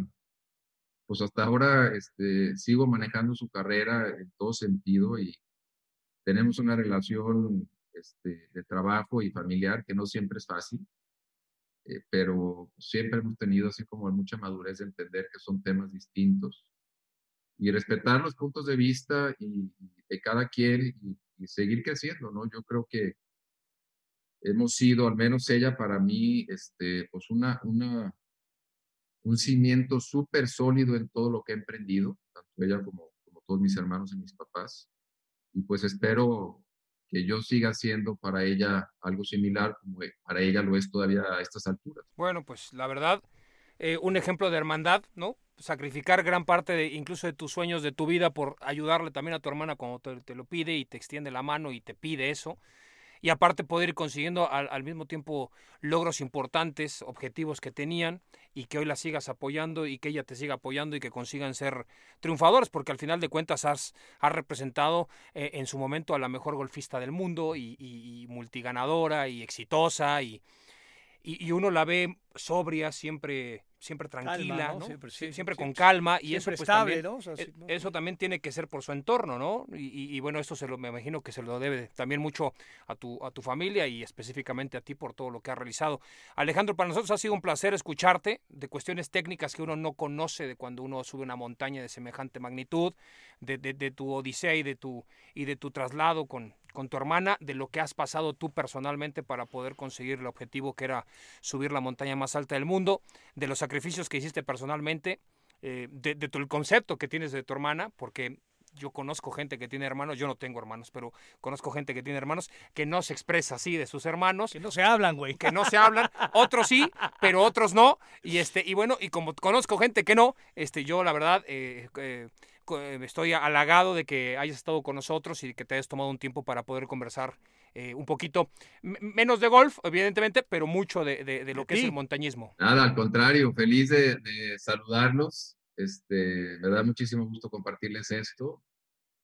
pues hasta ahora este, sigo manejando su carrera en todo sentido y tenemos una relación este, de trabajo y familiar que no siempre es fácil, eh, pero siempre hemos tenido así como mucha madurez de entender que son temas distintos y respetar los puntos de vista y, y de cada quien y, seguir creciendo, ¿no? Yo creo que hemos sido, al menos ella para mí, este, pues una, un cimiento súper sólido en todo lo que he emprendido, tanto ella como todos mis hermanos y mis papás. Y pues espero que yo siga siendo para ella algo similar como para ella lo es todavía a estas alturas. Bueno, pues la verdad, eh, un ejemplo de hermandad, ¿no? sacrificar gran parte de incluso de tus sueños de tu vida por ayudarle también a tu hermana cuando te, lo pide y te extiende la mano y te pide eso. Y aparte poder ir consiguiendo al, al, mismo tiempo logros importantes, objetivos que tenían y que hoy la sigas apoyando y que ella te siga apoyando y que consigan ser triunfadores, porque al final de cuentas has, representado eh, en su momento a la mejor golfista del mundo y, y, y multiganadora y exitosa y, y, uno la ve sobria, siempre siempre tranquila, siempre, con calma y eso pues también, e, eso también tiene que ser por su entorno, ¿no? Y, bueno, esto se lo me imagino que se lo debe también mucho a tu a tu familia y específicamente a ti por todo lo que has realizado. Alejandro, para nosotros ha sido un placer escucharte de cuestiones técnicas que uno no conoce de cuando uno sube una montaña de semejante magnitud, de, de tu odisea y de tu y de tu traslado con con tu hermana, de lo que has pasado tú personalmente para poder conseguir el objetivo que era subir la montaña más alta del mundo, de los sacrificios que hiciste personalmente, eh, de, de el concepto que tienes de tu hermana, porque yo conozco gente que tiene hermanos, yo no tengo hermanos, pero conozco gente que tiene hermanos que no se expresa así de sus hermanos. Que no se hablan, güey. Que no se hablan. Otros sí, pero otros no. Y este, y bueno, y como conozco gente que no, este, yo la verdad, eh, eh, eh, estoy halagado de que hayas estado con nosotros y que te hayas tomado un tiempo para poder conversar eh, un poquito, menos de golf, evidentemente, pero mucho de, lo que es el montañismo. Nada, al contrario, feliz de, saludarlos. Este, me da muchísimo gusto compartirles esto.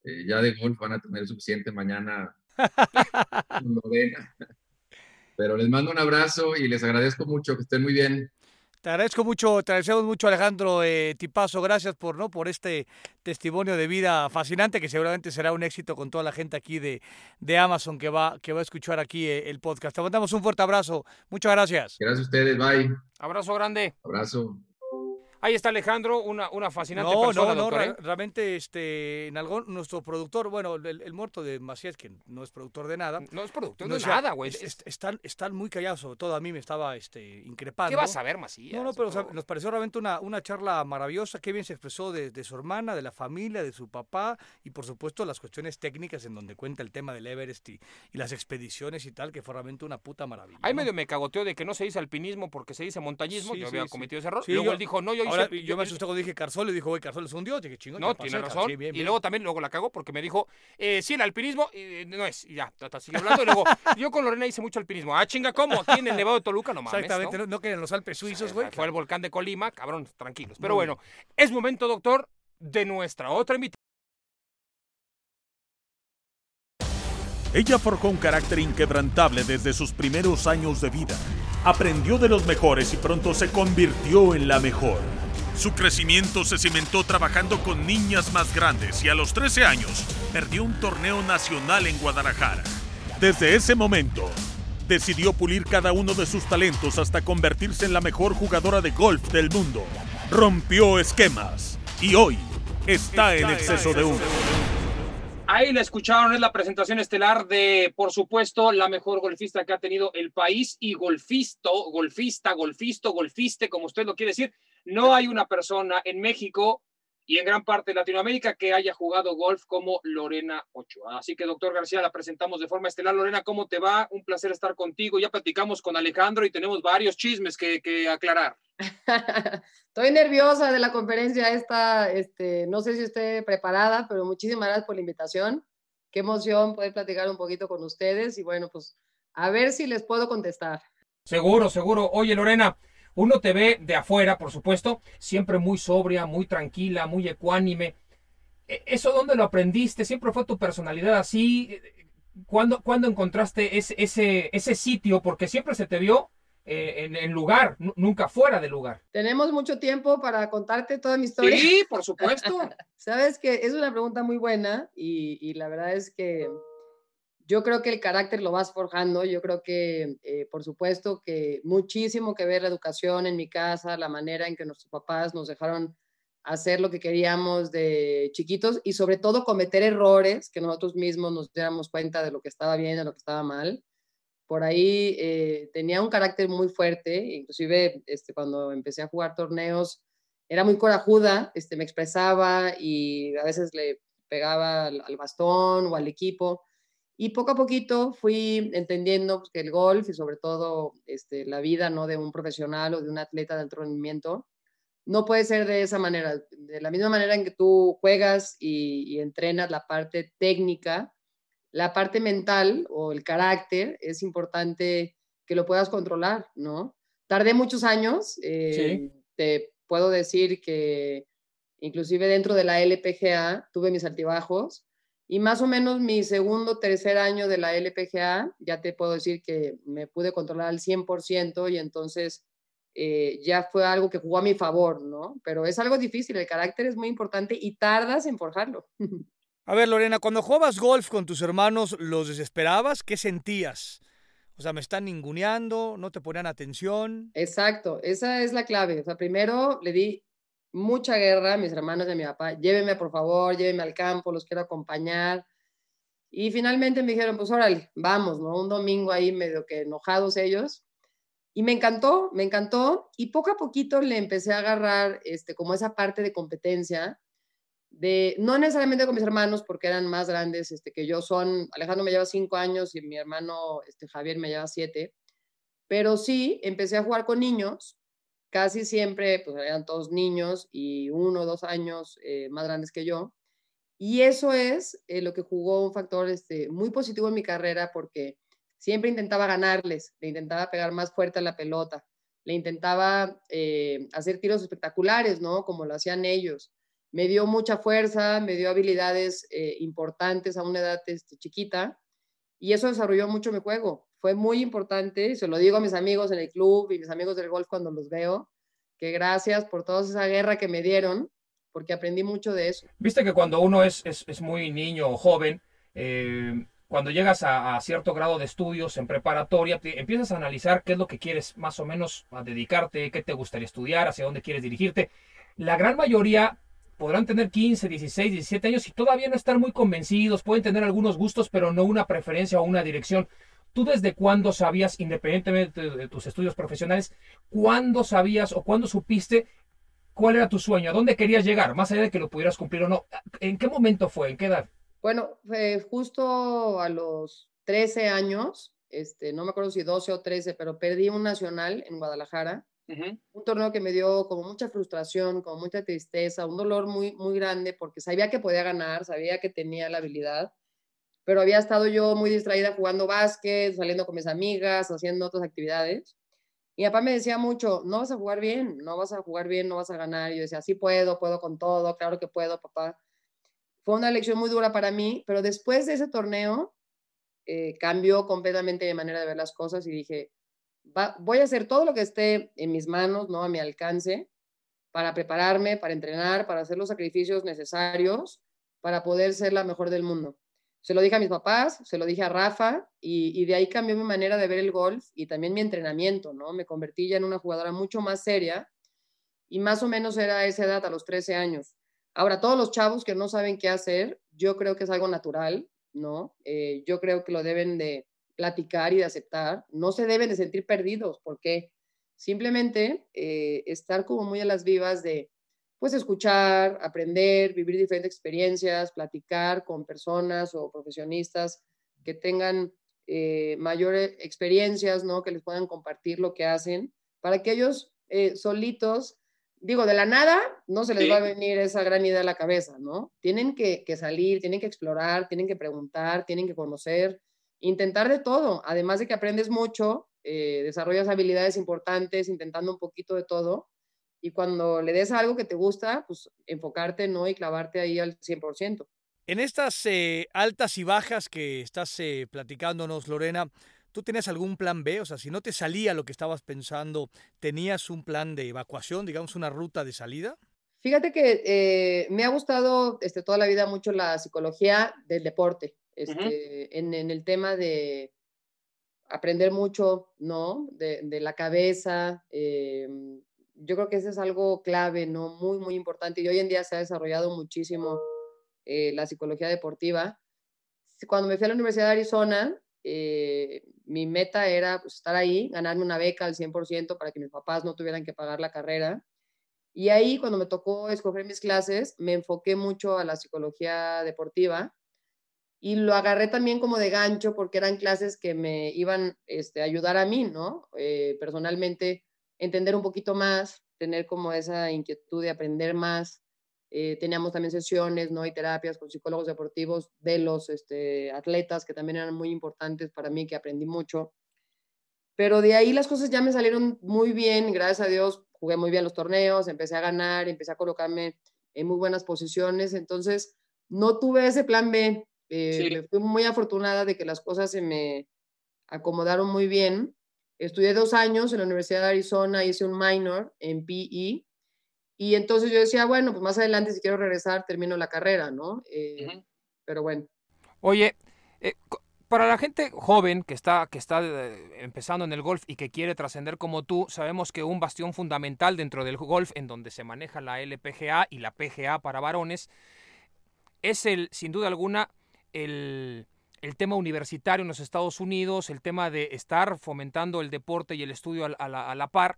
Eh, ya de golf van a tener suficiente mañana. Pero les mando un abrazo y les agradezco mucho, que estén muy bien. Te agradezco mucho, te agradecemos mucho Alejandro eh, Tipazo, gracias por, ¿no? por este testimonio de vida fascinante que seguramente será un éxito con toda la gente aquí de, de Amazon que va, que va a escuchar aquí eh, el podcast. Te mandamos un fuerte abrazo, muchas gracias. Gracias a ustedes, bye. Abrazo grande. Abrazo. Ahí está Alejandro, una, una fascinante persona, no, no, ¿eh? realmente este, en algo, nuestro productor, bueno, el, muerto de Macías, que no es productor de nada. No es productor de nada, güey. están, están muy callados, sobre todo a mí me estaba este, increpando. ¿Qué vas a ver, Macías? No, no, pero nos pareció realmente una, una charla maravillosa, qué bien se expresó de, de, su hermana, de la familia, de su papá, y por supuesto las cuestiones técnicas en donde cuenta el tema del Everest y, las expediciones y tal, que fue realmente una puta maravilla. Ahí medio me cagoteó de que no se dice alpinismo porque se dice montañismo, yo había cometido ese error. Luego él dijo, no, yo yo me asusté cuando dije Carzol y dijo, güey, Carzol es un dios. Dije, chingón. No, tiene razón. y luego también luego la cago porque me dijo, eh, sí, el alpinismo eh, no es. Y ya, sigue hablando. Y luego, yo con Lorena hice mucho alpinismo. Ah, chinga, ¿cómo? Aquí en el Nevado de Toluca, no mames. Exactamente, no, no, que en los Alpes suizos, güey. Fue el volcán de Colima, cabrón, tranquilos. Pero bueno, es momento, doctor, de nuestra otra invitada. Ella forjó un carácter inquebrantable desde sus primeros años de vida. Aprendió de los mejores y pronto se convirtió en la mejor. Su crecimiento se cimentó trabajando con niñas más grandes y a los 13 años perdió un torneo nacional en Guadalajara. Desde ese momento, decidió pulir cada uno de sus talentos hasta convertirse en la mejor jugadora de golf del mundo. Rompió esquemas y hoy está, en exceso de uno. Ahí la escucharon, es la presentación estelar de, por supuesto, la mejor golfista que ha tenido el país y golfisto, golfista, golfisto, golfiste, como usted lo quiere decir. No hay una persona en México y en gran parte de Latinoamérica que haya jugado golf como Lorena Ochoa. Así que, doctor García, la presentamos de forma estelar. Lorena, ¿cómo te va? Un placer estar contigo. Ya platicamos con Alejandro y tenemos varios chismes que, que aclarar. Estoy nerviosa de la conferencia esta, este, no sé si esté preparada, pero muchísimas gracias por la invitación. Qué emoción poder platicar un poquito con ustedes y bueno, pues a ver si les puedo contestar. Seguro, seguro. Oye, Lorena, uno te ve de afuera, por supuesto, siempre muy sobria, muy tranquila, muy ecuánime. ¿E-, ¿Eso dónde lo aprendiste? ¿Siempre fue tu personalidad así? ¿Cuándo, cuando encontraste ese, ese, ese sitio? Porque siempre se te vio eh, en, lugar, nunca fuera de lugar. Tenemos mucho tiempo para contarte toda mi historia. Sí, por supuesto. Sabes que es una pregunta muy buena y, y, la verdad es que yo creo que el carácter lo vas forjando. Yo creo que, eh, por supuesto, que muchísimo que ver la educación en mi casa, la manera en que nuestros papás nos dejaron hacer lo que queríamos de chiquitos y sobre todo cometer errores que nosotros mismos nos diéramos cuenta de lo que estaba bien, de lo que estaba mal por ahí eh, tenía un carácter muy fuerte, inclusive este, cuando empecé a jugar torneos era muy corajuda, este, me expresaba y a veces le pegaba al, bastón o al equipo. Y poco a poquito fui entendiendo pues, que el golf y sobre todo este, la vida ¿no? de un profesional o de un atleta de alto rendimiento, no puede ser de esa manera. De la misma manera en que tú juegas y, entrenas la parte técnica, la parte mental o el carácter es importante que lo puedas controlar, ¿no? Tardé muchos años, eh, te puedo decir que inclusive dentro de la LPGA tuve mis altibajos y más o menos mi segundo, tercer año de la LPGA, ya te puedo decir que me pude controlar al 100% y entonces eh, ya fue algo que jugó a mi favor, ¿no? Pero es algo difícil, el carácter es muy importante y tardas en forjarlo. A ver, Lorena, cuando jugabas golf con tus hermanos, ¿los desesperabas? ¿Qué sentías? O sea, me están ninguneando, no te ponían atención. Exacto, esa es la clave. O sea, primero le di mucha guerra mis hermanos a mi papá. Llévenme, por favor, llévenme al campo, los quiero acompañar. Y finalmente me dijeron, pues órale, vamos, ¿no? Un domingo ahí medio que enojados ellos. Y me encantó, me encantó. Y poco a poquito le empecé a agarrar este, como esa parte de competencia, de, no necesariamente con mis hermanos, porque eran más grandes este, que yo. Son, Alejandro me lleva cinco años y mi hermano este, Javier me lleva siete. Pero sí, empecé a jugar con niños. Casi siempre, pues eran todos niños y uno o dos años eh, más grandes que yo. Y eso es eh, lo que jugó un factor este, muy positivo en mi carrera porque siempre intentaba ganarles, le intentaba pegar más fuerte a la pelota, le intentaba eh, hacer tiros espectaculares, ¿no? Como lo hacían ellos. Me dio mucha fuerza, me dio habilidades importantes a una edad este, chiquita y eso desarrolló mucho mi juego. Fue muy importante, se lo digo a mis amigos en el club y mis amigos del golf cuando los veo, que gracias por toda esa guerra que me dieron, porque aprendí mucho de eso. Viste que cuando uno es, es, es muy niño o joven, eh, cuando llegas a, cierto grado de estudios en preparatoria, empiezas a analizar qué es lo que quieres más o menos a dedicarte, qué te gustaría estudiar, hacia dónde quieres dirigirte. La gran mayoría podrán tener 15, 16, 17 años y todavía no estar muy convencidos, pueden tener algunos gustos, pero no una preferencia o una dirección. ¿Tú desde cuándo sabías, independientemente de tus estudios profesionales, cuándo sabías o cuándo supiste cuál era tu sueño, a dónde querías llegar, más allá de que lo pudieras cumplir o no? ¿En qué momento fue? ¿En qué edad? Bueno, justo a los 13 años, este, no me acuerdo si 12 o 13, pero perdí un nacional en Guadalajara. Un torneo que me dio como mucha frustración, como mucha tristeza, un dolor muy, muy grande porque sabía que podía ganar, sabía que tenía la habilidad, pero había estado yo muy distraída jugando básquet, saliendo con mis amigas, haciendo otras actividades. Mi papá me decía mucho, no vas a jugar bien, no vas a jugar bien, no vas a ganar. Y yo decía, sí puedo, puedo con todo, claro que puedo, papá fue una lección muy dura para mí, pero después de ese torneo eh, cambió completamente mi manera de ver las cosas y dije, voy a hacer todo lo que esté en mis manos, ¿no? A mi alcance, para prepararme, para entrenar, para hacer los sacrificios necesarios para poder ser la mejor del mundo. Se lo dije a mis papás, se lo dije a Rafa y, de ahí cambió mi manera de ver el golf y también mi entrenamiento, ¿no? Me convertí ya en una jugadora mucho más seria y más o menos era esa edad, a los 13 años. Ahora, todos los chavos que no saben qué hacer, yo creo que es algo natural, ¿no? Eh, yo creo que lo deben de platicar y de aceptar. No se deben de sentir perdidos, porque simplemente eh, estar como muy a las vivas de, pues, escuchar, aprender, vivir diferentes experiencias, platicar con personas o profesionistas que tengan eh, mayores experiencias, ¿no? Que les puedan compartir lo que hacen, para que ellos solitos digo, de la nada no se les va a venir esa gran idea a la cabeza, ¿no? Tienen que, salir, tienen que explorar, tienen que preguntar, tienen que conocer, intentar de todo, además de que aprendes mucho, eh, desarrollas habilidades importantes, intentando un poquito de todo, y cuando le des algo que te gusta, pues enfocarte, ¿no? Y clavarte ahí al 100%. En estas eh, altas y bajas que estás eh, platicándonos, Lorena, ¿Tú tenías algún plan B? O sea, si no te salía lo que estabas pensando, ¿tenías un plan de evacuación, digamos, una ruta de salida? Fíjate que eh, me ha gustado este, toda la vida mucho la psicología del deporte, este, en, el tema de aprender mucho, ¿no? De, la cabeza. Eh, yo creo que eso es algo clave, ¿no? Muy, muy importante. Y hoy en día se ha desarrollado muchísimo eh, la psicología deportiva. Cuando me fui a la Universidad de Arizona, eh, mi meta era pues, estar ahí, ganarme una beca al 100% para que mis papás no tuvieran que pagar la carrera. Y ahí, cuando me tocó escoger mis clases, me enfoqué mucho a la psicología deportiva y lo agarré también como de gancho porque eran clases que me iban este, a ayudar a mí, ¿no? Eh, personalmente, entender un poquito más, tener como esa inquietud de aprender más. Eh, teníamos también sesiones ¿no? y terapias con psicólogos deportivos de los este, atletas, que también eran muy importantes para mí, que aprendí mucho. Pero de ahí las cosas ya me salieron muy bien, gracias a Dios, jugué muy bien los torneos, empecé a ganar, empecé a colocarme en muy buenas posiciones, entonces no tuve ese plan B. Eh, fui muy afortunada de que las cosas se me acomodaron muy bien. Estudié dos años en la Universidad de Arizona, hice un minor en PE y entonces yo decía, bueno, pues más adelante si quiero regresar termino la carrera, ¿no? Eh, pero bueno. Oye, eh, para la gente joven que está, que está empezando en el golf y que quiere trascender como tú, sabemos que un bastión fundamental dentro del golf, en donde se maneja la LPGA y la PGA para varones, es el, sin duda alguna, el, el tema universitario en los Estados Unidos, el tema de estar fomentando el deporte y el estudio a, la, par.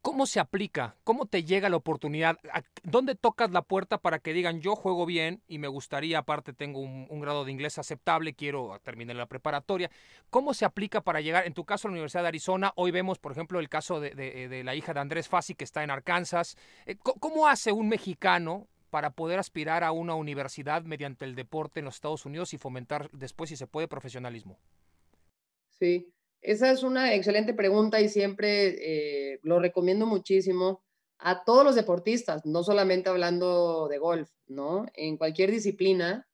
¿Cómo se aplica? ¿Cómo te llega la oportunidad? ¿Dónde tocas la puerta para que digan yo juego bien y me gustaría, aparte tengo un, grado de inglés aceptable, quiero terminar la preparatoria? ¿Cómo se aplica para llegar, en tu caso, a la Universidad de Arizona? Hoy vemos, por ejemplo, el caso de, la hija de Andrés Fassi que está en Arkansas. Eh, ¿Cómo hace un mexicano para poder aspirar a una universidad mediante el deporte en los Estados Unidos y fomentar después, si se puede, profesionalismo? Sí, esa es una excelente pregunta y siempre eh, lo recomiendo muchísimo a todos los deportistas, no solamente hablando de golf, ¿no? En cualquier disciplina.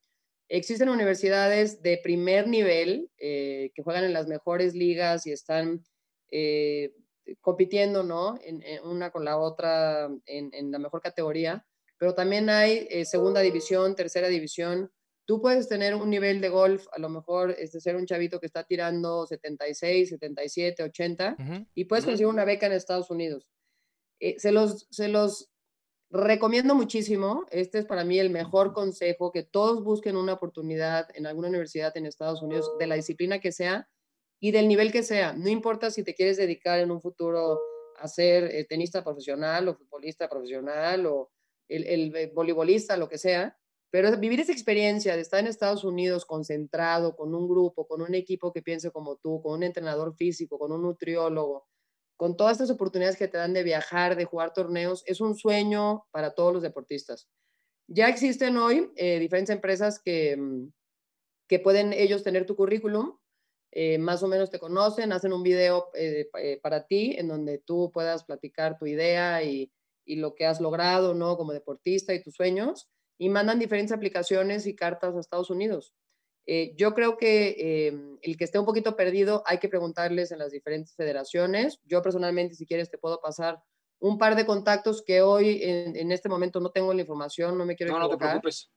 Existen universidades de primer nivel eh, que juegan en las mejores ligas y están eh, compitiendo, ¿no? En, una con la otra en, en la mejor categoría pero también hay eh, segunda división, tercera división. Tú puedes tener un nivel de golf, a lo mejor este, ser un chavito que está tirando 76, 77, 80, y puedes conseguir una beca en Estados Unidos. Eh, se, los, se los recomiendo muchísimo. Este es para mí el mejor consejo, que todos busquen una oportunidad en alguna universidad en Estados Unidos, de la disciplina que sea y del nivel que sea. No importa si te quieres dedicar en un futuro a ser eh, tenista profesional o futbolista profesional o el, el voleibolista, lo que sea, pero vivir esa experiencia de estar en Estados Unidos concentrado, con un grupo, con un equipo que piense como tú, con un entrenador físico, con un nutriólogo, con todas estas oportunidades que te dan de viajar, de jugar torneos, es un sueño para todos los deportistas. Ya existen hoy eh, diferentes empresas que, mm, que pueden ellos tener tu currículum, eh, más o menos te conocen, hacen un video eh, para ti en donde tú puedas platicar tu idea y, y lo que has logrado, ¿no? Como deportista y tus sueños, y mandan diferentes aplicaciones y cartas a Estados Unidos. Eh, yo creo que eh, el que esté un poquito perdido hay que preguntarles en las diferentes federaciones. Yo personalmente, si quieres, te puedo pasar un par de contactos que hoy en, este momento no tengo la información, no me quiero no, No te preocupes.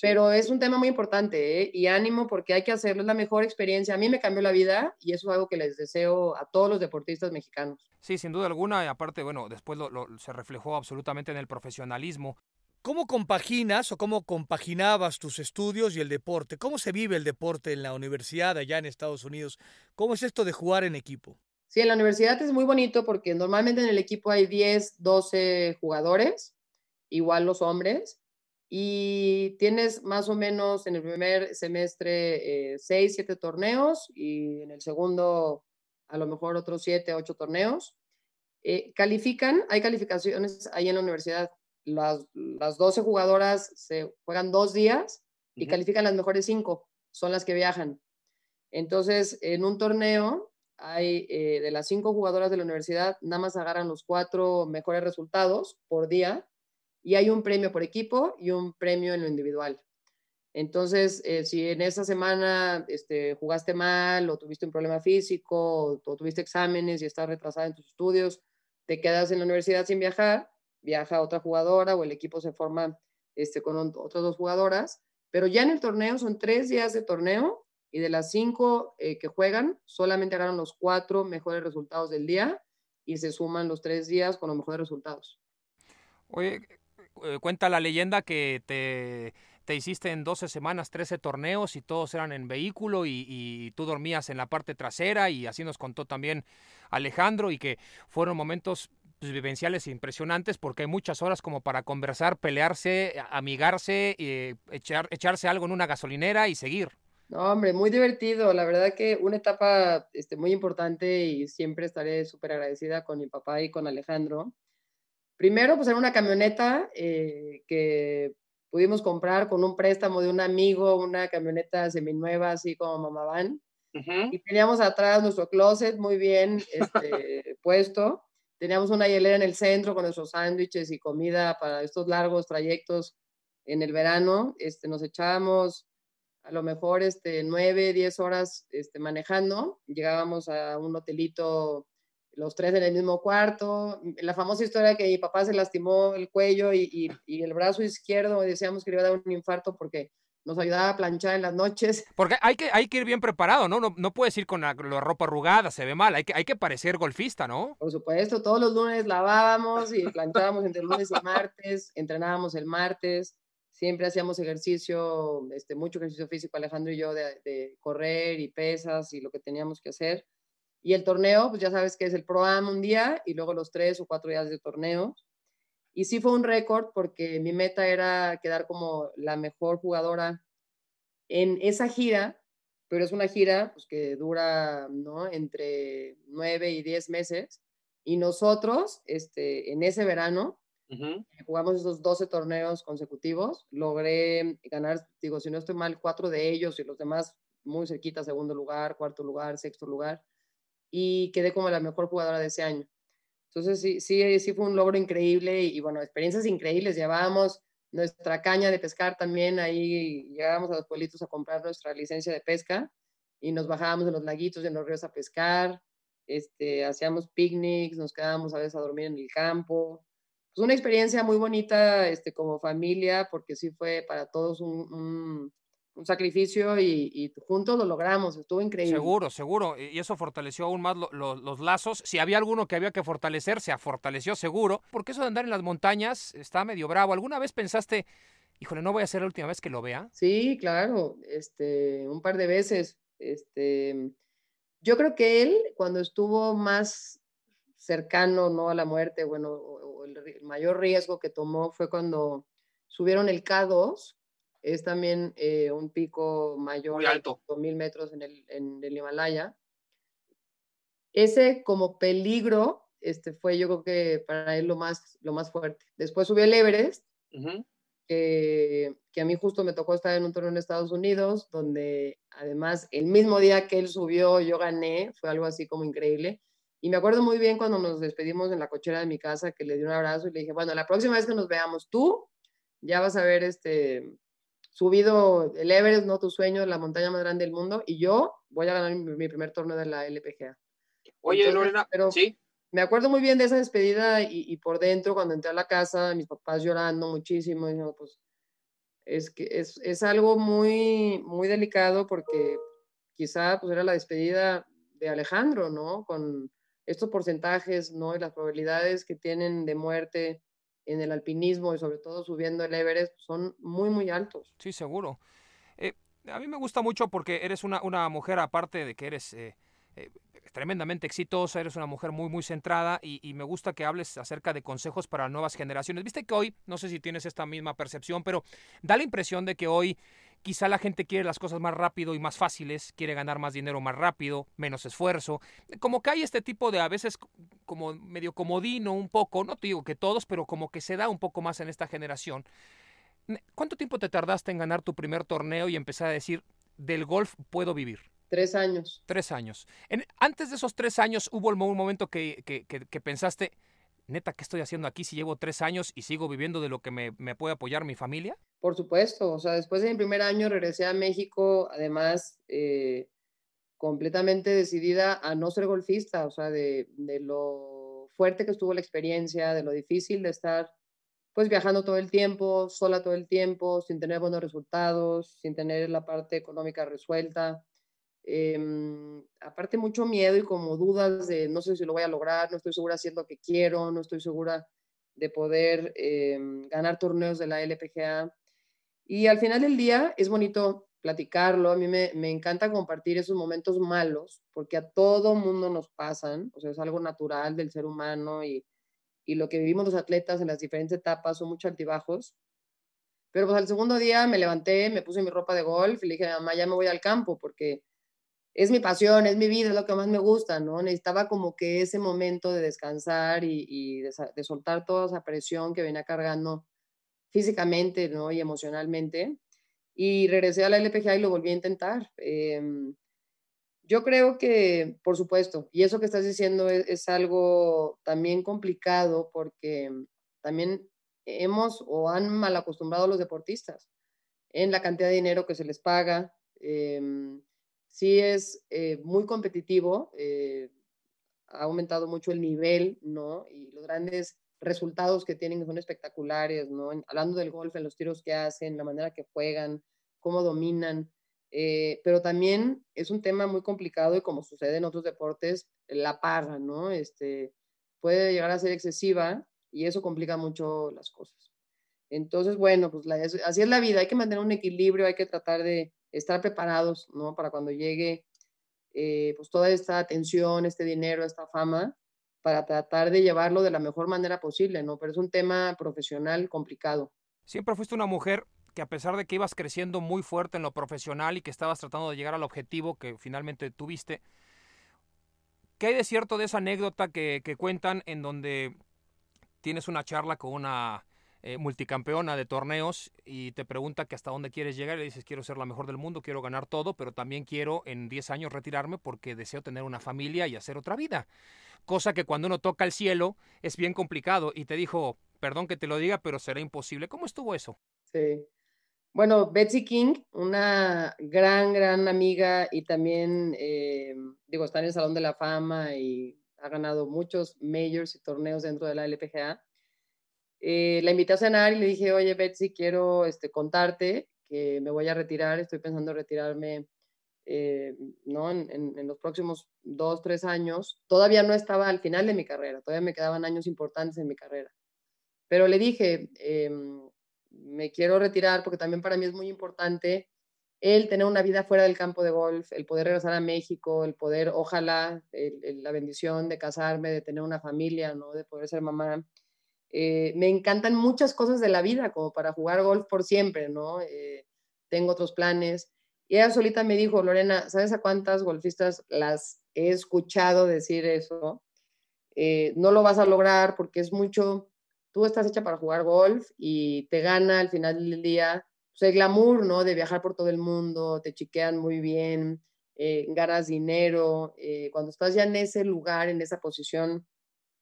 Pero es un tema muy importante ¿eh? y ánimo porque hay que hacerlo, es la mejor experiencia. A mí me cambió la vida y eso es algo que les deseo a todos los deportistas mexicanos. Sí, sin duda alguna, y aparte, bueno, después se reflejó absolutamente en el profesionalismo. ¿Cómo compaginas o cómo compaginabas tus estudios y el deporte? ¿Cómo se vive el deporte en la universidad allá en Estados Unidos? ¿Cómo es esto de jugar en equipo? Sí, en la universidad es muy bonito porque normalmente en el equipo hay 10, 12 jugadores, igual los hombres, y tienes más o menos en el primer semestre eh, seis, siete torneos y en el segundo a lo mejor otros siete, ocho torneos. Eh, califican, hay calificaciones ahí en la universidad. Las, las 12 jugadoras se juegan dos días y califican las mejores cinco, son las que viajan. Entonces, en un torneo, hay eh, de las cinco jugadoras de la universidad, nada más agarran los cuatro mejores resultados por día y hay un premio por equipo y un premio en lo individual. Entonces, eh, si en esa semana este, jugaste mal o tuviste un problema físico o, tuviste exámenes y estás retrasada en tus estudios, te quedas en la universidad sin viajar, viaja otra jugadora o el equipo se forma este, con otras dos jugadoras, pero ya en el torneo son tres días de torneo y de las cinco eh, que juegan, solamente agarran los cuatro mejores resultados del día y se suman los tres días con los mejores resultados. Oye, eh, cuenta la leyenda que te, te, hiciste en 12 semanas 13 torneos y todos eran en vehículo y, tú dormías en la parte trasera y así nos contó también Alejandro y que fueron momentos pues, vivenciales impresionantes porque hay muchas horas como para conversar, pelearse, amigarse, eh, echar, echarse algo en una gasolinera y seguir. No, hombre, muy divertido. La verdad que una etapa este, muy importante y siempre estaré súper agradecida con mi papá y con Alejandro. Primero, pues era una camioneta eh, que pudimos comprar con un préstamo de un amigo, una camioneta seminueva, así como mamá van. Y teníamos atrás nuestro closet muy bien este, puesto. Teníamos una hielera en el centro con nuestros sándwiches y comida para estos largos trayectos en el verano. Este, nos echábamos a lo mejor este, nueve, diez horas este, manejando. Llegábamos a un hotelito los tres en el mismo cuarto. La famosa historia que mi papá se lastimó el cuello y, y, el brazo izquierdo, decíamos que le iba a dar un infarto porque nos ayudaba a planchar en las noches. Porque hay que, hay que ir bien preparado, ¿no? No, no puedes ir con la, ropa arrugada, se ve mal, hay que, hay que parecer golfista, ¿no? Por supuesto, todos los lunes lavábamos y planchábamos entre lunes y martes, entrenábamos el martes, siempre hacíamos ejercicio, este, mucho ejercicio físico, Alejandro y yo, de, de correr y pesas y lo que teníamos que hacer. Y el torneo, pues ya sabes que es el Pro Am un día y luego los tres o cuatro días de torneo. Y sí fue un récord porque mi meta era quedar como la mejor jugadora en esa gira, pero es una gira pues, que dura ¿no? entre nueve y diez meses. Y nosotros, este, en ese verano, jugamos esos 12 torneos consecutivos, logré ganar, digo, si no estoy mal, cuatro de ellos y los demás muy cerquita, segundo lugar, cuarto lugar, sexto lugar y quedé como la mejor jugadora de ese año. Entonces sí, sí, sí fue un logro increíble y, bueno, experiencias increíbles. Llevábamos nuestra caña de pescar también, ahí llegábamos a los pueblitos a comprar nuestra licencia de pesca y nos bajábamos en los laguitos y en los ríos a pescar, este, hacíamos picnics, nos quedábamos a veces a dormir en el campo. Pues una experiencia muy bonita este, como familia, porque sí fue para todos un, un sacrificio y, juntos lo logramos, estuvo increíble. Seguro, seguro, y eso fortaleció aún más los lazos. Si había alguno que había que fortalecer, se fortaleció seguro, porque eso de andar en las montañas está medio bravo. ¿Alguna vez pensaste, híjole, no voy a ser la última vez que lo vea? Sí, claro, este, un par de veces. Este, yo creo que él, cuando estuvo más cercano ¿no? a la muerte, bueno, el mayor riesgo que tomó fue cuando subieron el K2 es también eh, un pico mayor, Muy alto, mil metros en el, en el Himalaya. Ese como peligro este, fue yo creo que para él lo más, lo más fuerte. Después subió el Everest, que, a mí justo me tocó estar en un torneo en Estados Unidos, donde además el mismo día que él subió yo gané, fue algo así como increíble. Y me acuerdo muy bien cuando nos despedimos en la cochera de mi casa, que le di un abrazo y le dije, bueno, la próxima vez que nos veamos tú, ya vas a ver este, subido el Everest, no tu sueño, la montaña más grande del mundo, y yo voy a ganar mi, primer torneo de la LPGA. Oye, Lorena, pero ¿sí? Me acuerdo muy bien de esa despedida y, por dentro, cuando entré a la casa, mis papás llorando muchísimo, y pues es que es, es, algo muy, muy delicado porque quizá pues era la despedida de Alejandro, ¿no? Con estos porcentajes, ¿no? Y las probabilidades que tienen de muerte en el alpinismo y sobre todo subiendo el Everest son muy, muy altos. Sí, seguro. Eh, a mí me gusta mucho porque eres una, una mujer, aparte de que eres eh, eh, tremendamente exitosa, eres una mujer muy, muy centrada y, y, me gusta que hables acerca de consejos para nuevas generaciones. Viste que hoy, no sé si tienes esta misma percepción, pero da la impresión de que hoy Quizá la gente quiere las cosas más rápido y más fáciles, quiere ganar más dinero más rápido, menos esfuerzo. Como que hay este tipo de a veces como medio comodino un poco, no te digo que todos, pero como que se da un poco más en esta generación. ¿Cuánto tiempo te tardaste en ganar tu primer torneo y empezar a decir, del golf puedo vivir? Tres años. Tres años. antes de esos tres años, ¿hubo un momento que, que, que pensaste, neta, ¿qué estoy haciendo aquí si llevo tres años y sigo viviendo de lo que me, puede apoyar mi familia? Por supuesto, o sea, después de mi primer año regresé a México, además, eh, completamente decidida a no ser golfista, o sea, de, de, lo fuerte que estuvo la experiencia, de lo difícil de estar, pues, viajando todo el tiempo, sola todo el tiempo, sin tener buenos resultados, sin tener la parte económica resuelta. Em, aparte mucho miedo y como dudas de no sé si lo voy a lograr, no estoy segura es lo que quiero, no estoy segura de poder em, ganar torneos de la LPGA. Y al final del día es bonito platicarlo, a mí me, me, encanta compartir esos momentos malos, porque a todo mundo nos pasan, o sea, es algo natural del ser humano y, y lo que vivimos los atletas en las diferentes etapas son muchos altibajos, Pero pues al segundo día me levanté, me puse mi ropa de golf y le dije, mamá, ya me voy al campo porque es mi pasión, es mi vida, es lo que más me gusta, ¿no? Necesitaba como que ese momento de descansar y, de, soltar toda esa presión que venía cargando físicamente, ¿no? Y emocionalmente. Y regresé a la LPGA y lo volví a intentar. Em, yo creo que, por supuesto, y eso que estás diciendo es, es algo también complicado porque también hemos o han mal acostumbrado a los deportistas en la cantidad de dinero que se les paga. Eh, sí es eh, muy competitivo, eh, ha aumentado mucho el nivel, ¿no? Y los grandes resultados que tienen son espectaculares, ¿no? hablando del golf, en los tiros que hacen, la manera que juegan, cómo dominan. pero también es un tema muy complicado y como sucede en otros deportes, la parra, ¿no? Este, puede llegar a ser excesiva y eso complica mucho las cosas. Entonces, bueno, pues así es la vida, hay que mantener un equilibrio, hay que tratar de estar preparados, ¿no? Para cuando llegue eh, pues toda esta atención, este dinero, esta fama, para tratar de llevarlo de la mejor manera posible, ¿no? Pero es un tema profesional complicado. Siempre fuiste una mujer que a pesar de que ibas creciendo muy fuerte en lo profesional y que estabas tratando de llegar al objetivo que finalmente tuviste, ¿qué hay de cierto de esa anécdota que, que cuentan en donde tienes una charla con una eh, multicampeona de torneos y te pregunta que hasta dónde quieres llegar y le dices quiero ser la mejor del mundo, quiero ganar todo, pero también quiero en 10 años retirarme porque deseo tener una familia y hacer otra vida. Cosa que cuando uno toca el cielo es bien complicado y te dijo, perdón que te lo diga, pero será imposible. ¿Cómo estuvo eso? Sí. Bueno, Betsy King, una gran, gran amiga y también, eh, digo, está en el Salón de la Fama y ha ganado muchos majors y torneos dentro de la LPGA. Eh, la invité a cenar y le dije, oye Betsy, quiero este, contarte que me voy a retirar, estoy pensando retirarme eh, ¿no? En, los próximos dos, tres años. Todavía no estaba al final de mi carrera, todavía me quedaban años importantes en mi carrera. Pero le dije, em, me quiero retirar porque también para mí es muy importante el tener una vida fuera del campo de golf, el poder regresar a México, el poder, ojalá, la bendición de casarme, de tener una familia, ¿no? de poder ser mamá. Eh, me encantan muchas cosas de la vida, como para jugar golf por siempre, ¿no? Eh, tengo otros planes. Y ella solita me dijo, Lorena, ¿sabes a cuántas golfistas las he escuchado decir eso? Eh, no lo vas a lograr porque es mucho, tú estás hecha para jugar golf y te gana al final del día pues, el glamour, ¿no? De viajar por todo el mundo, te chiquean muy bien, ganas dinero. Cuando estás ya en ese lugar, en esa posición,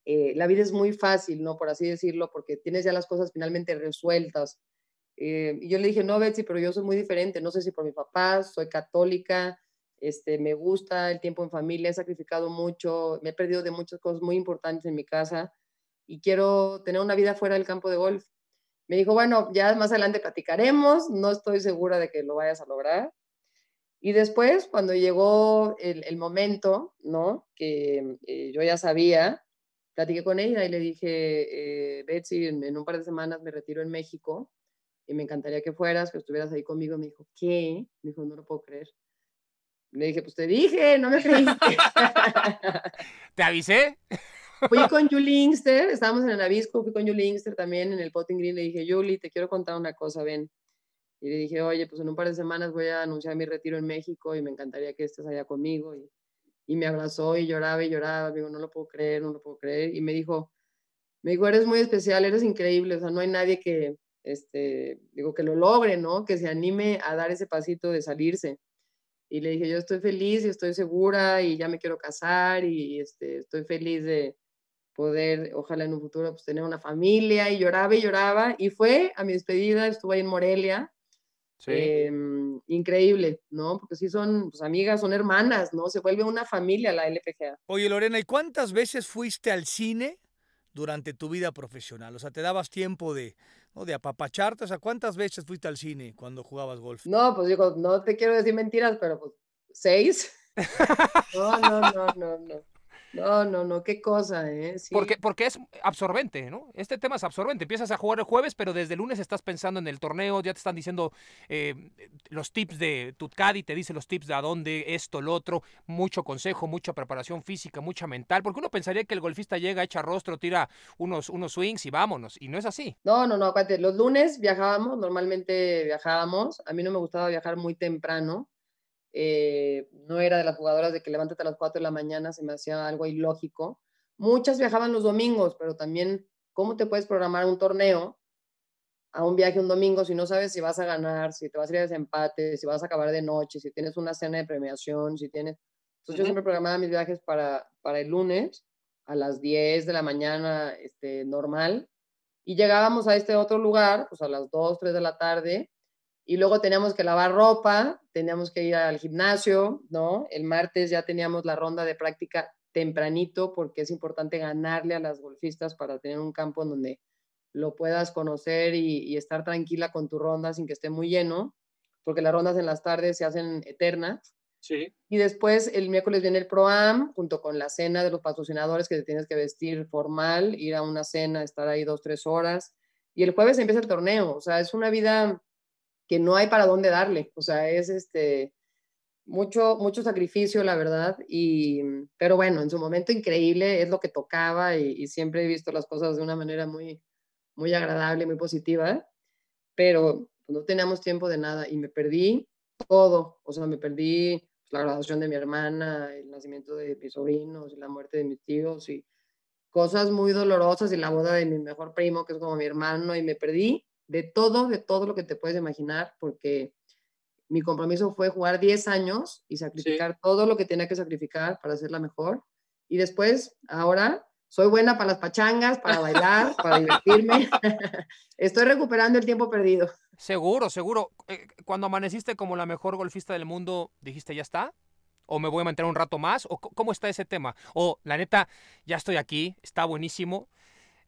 eh, la vida es muy fácil, ¿no? Por así decirlo, porque tienes ya las cosas finalmente resueltas. y yo le dije, no, Betsy, pero yo soy muy diferente. No sé si por mi papá, soy católica, este, me gusta el tiempo en familia, he sacrificado mucho, me he perdido de muchas cosas muy importantes en mi casa y quiero tener una vida fuera del campo de golf. Me dijo, bueno, ya más adelante platicaremos, no estoy segura de que lo vayas a lograr. Y después, cuando llegó el, momento, ¿no? Que eh, yo ya sabía, platiqué con ella y le dije, eh, Betsy, en, un par de semanas me retiro en México y me encantaría que fueras, que estuvieras ahí conmigo. Me dijo, ¿qué? Me dijo, no lo puedo creer. Le dije, pues te dije, no me creíste. ¿Te avisé? Fui con Julie Inkster, estábamos en el Avisco, fui con Julie Inkster también en el Potting Green, le dije, Julie, te quiero contar una cosa, ven. Y le dije, oye, pues en un par de semanas voy a anunciar mi retiro en México y me encantaría que estés allá conmigo. Y, y me abrazó y lloraba y lloraba, digo, no lo puedo creer, no lo puedo creer. Y me dijo, me dijo, eres muy especial, eres increíble, o sea, no hay nadie que, este, digo, que lo logre, ¿no? Que se anime a dar ese pasito de salirse. Y le dije, yo estoy feliz y estoy segura y ya me quiero casar y este, estoy feliz de, poder, ojalá en un futuro, pues tener una familia y lloraba y lloraba. Y fue a mi despedida, estuve ahí en Morelia. Em, increíble, ¿no? Porque sí son pues, amigas, son hermanas, ¿no? Se vuelve una familia la LPGA. Oye, Lorena, ¿y cuántas veces fuiste al cine durante tu vida profesional? O sea, ¿te dabas tiempo de, ¿no? de apapacharte? O sea, ¿cuántas veces fuiste al cine cuando jugabas golf? No, pues digo, no te quiero decir mentiras, pero pues seis. no, no, no, no, no. No, no, no, qué cosa, ¿eh? Sí. Porque, porque es absorbente, ¿no? Este tema es absorbente. Empiezas a jugar el jueves, pero desde el lunes estás pensando en el torneo, ya te están diciendo eh, los tips de Tutcadi, te dice los tips de a dónde, esto, lo otro, mucho consejo, mucha preparación física, mucha mental, porque uno pensaría que el golfista llega, echa rostro, tira unos, unos swings y vámonos, y no es así. No, no, no, acuérdate, los lunes viajábamos, normalmente viajábamos, a mí no me gustaba viajar muy temprano, eh, no era de las jugadoras de que levántate a las 4 de la mañana, se me hacía algo ilógico. Muchas viajaban los domingos, pero también, ¿cómo te puedes programar un torneo a un viaje un domingo si no sabes si vas a ganar, si te vas a ir a desempate, si vas a acabar de noche, si tienes una cena de premiación, si tienes... Entonces yo siempre programaba mis viajes para, para el lunes a las 10 de la mañana este, normal y llegábamos a este otro lugar pues a las 2, 3 de la tarde y luego teníamos que lavar ropa, teníamos que ir al gimnasio, ¿no? El martes ya teníamos la ronda de práctica tempranito porque es importante ganarle a las golfistas para tener un campo en donde lo puedas conocer y, estar tranquila con tu ronda sin que esté muy lleno, porque las rondas en las tardes se hacen eternas. Sí. Y después el miércoles viene el ProAm, junto con la cena de los patrocinadores que te tienes que vestir formal, ir a una cena, estar ahí dos, tres horas. Y el jueves empieza el torneo. O sea, es una vida que no hay para dónde darle. O sea, es este mucho, mucho sacrificio, la verdad. Y, pero bueno, en su momento increíble, es lo que tocaba y, siempre he visto las cosas de una manera muy, muy agradable, muy positiva. Pero pues, no teníamos tiempo de nada y me perdí todo. O sea, me perdí pues, la graduación de mi hermana, el nacimiento de mis sobrinos, la muerte de mis tíos y cosas muy dolorosas y la boda de mi mejor primo, que es como mi hermano, y me perdí de todo, de todo lo que te puedes imaginar, porque mi compromiso fue jugar 10 años y sacrificar todo lo que tenía que sacrificar para ser la mejor. Y después, ahora, soy buena para las pachangas, para bailar, para divertirme. Estoy recuperando el tiempo perdido. Seguro, seguro. Eh, cuando amaneciste como la mejor golfista del mundo, dijiste, ¿ya está? ¿O me voy a mantener un rato más? ¿O cómo está ese tema? O la neta, ya estoy aquí, está buenísimo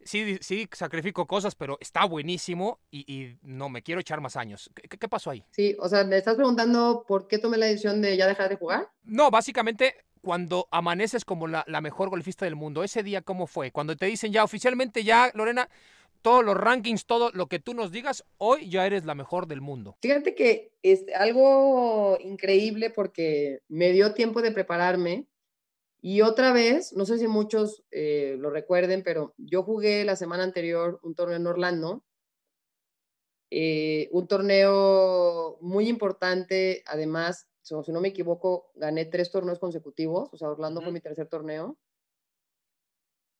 sí, sí, sacrifico cosas, pero está buenísimo y, no me quiero echar más años. ¿Qué, pasó ahí? Sí, o sea, ¿me estás preguntando por qué tomé la decisión de ya dejar de jugar? No, básicamente cuando amaneces como la, la mejor golfista del mundo, ese día, ¿cómo fue? Cuando te dicen ya oficialmente, ya, Lorena, todos los rankings, todo lo que tú nos digas, hoy ya eres la mejor del mundo. Fíjate que es algo increíble porque me dio tiempo de prepararme y otra vez, no sé si muchos eh, lo recuerden, pero yo jugué la semana anterior un torneo en Orlando, eh, un torneo muy importante, además, si no me equivoco, gané tres torneos consecutivos, o sea, Orlando fue mi tercer torneo.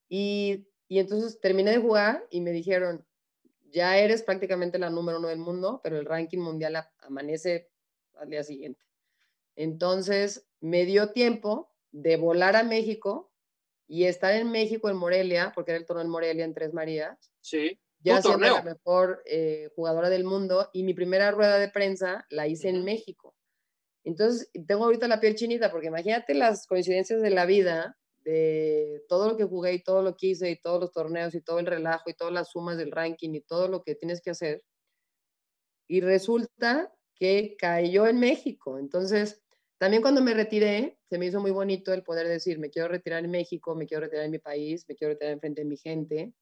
Y, y entonces terminé de jugar y me dijeron, ya eres prácticamente la número uno del mundo, pero el ranking mundial amanece al día siguiente. Entonces, me dio tiempo de volar a México y estar en México, en Morelia, porque era el torneo en Morelia, en Tres Marías. Sí. Ya siendo la mejor eh, jugadora del mundo y mi primera rueda de prensa la hice en México. Entonces, tengo ahorita la piel chinita, porque imagínate las coincidencias de la vida, de todo lo que jugué y todo lo que hice y todos los torneos y todo el relajo y todas las sumas del ranking y todo lo que tienes que hacer. Y resulta que cayó en México. Entonces, también cuando me retiré, se me hizo muy bonito el poder decir, me quiero retirar en México, me quiero retirar en mi país, me quiero retirar en frente de mi gente.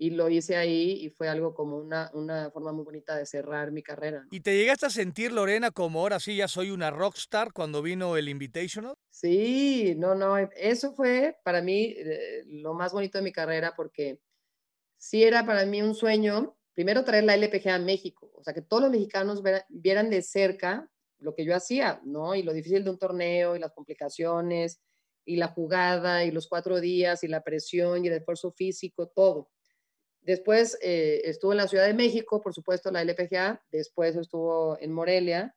Y lo hice ahí y fue algo como una, una forma muy bonita de cerrar mi carrera. ¿Y te llegaste a sentir, Lorena, como ahora sí ya soy una rockstar cuando vino el Invitational? Sí, no, no, eso fue para mí eh, lo más bonito de mi carrera porque sí era para mí un sueño, primero traer la LPG a México, o sea, que todos los mexicanos vieran de cerca lo que yo hacía, ¿no? Y lo difícil de un torneo y las complicaciones y la jugada y los cuatro días y la presión y el esfuerzo físico, todo. Después eh, estuvo en la Ciudad de México, por supuesto, la LPGA, después estuvo en Morelia.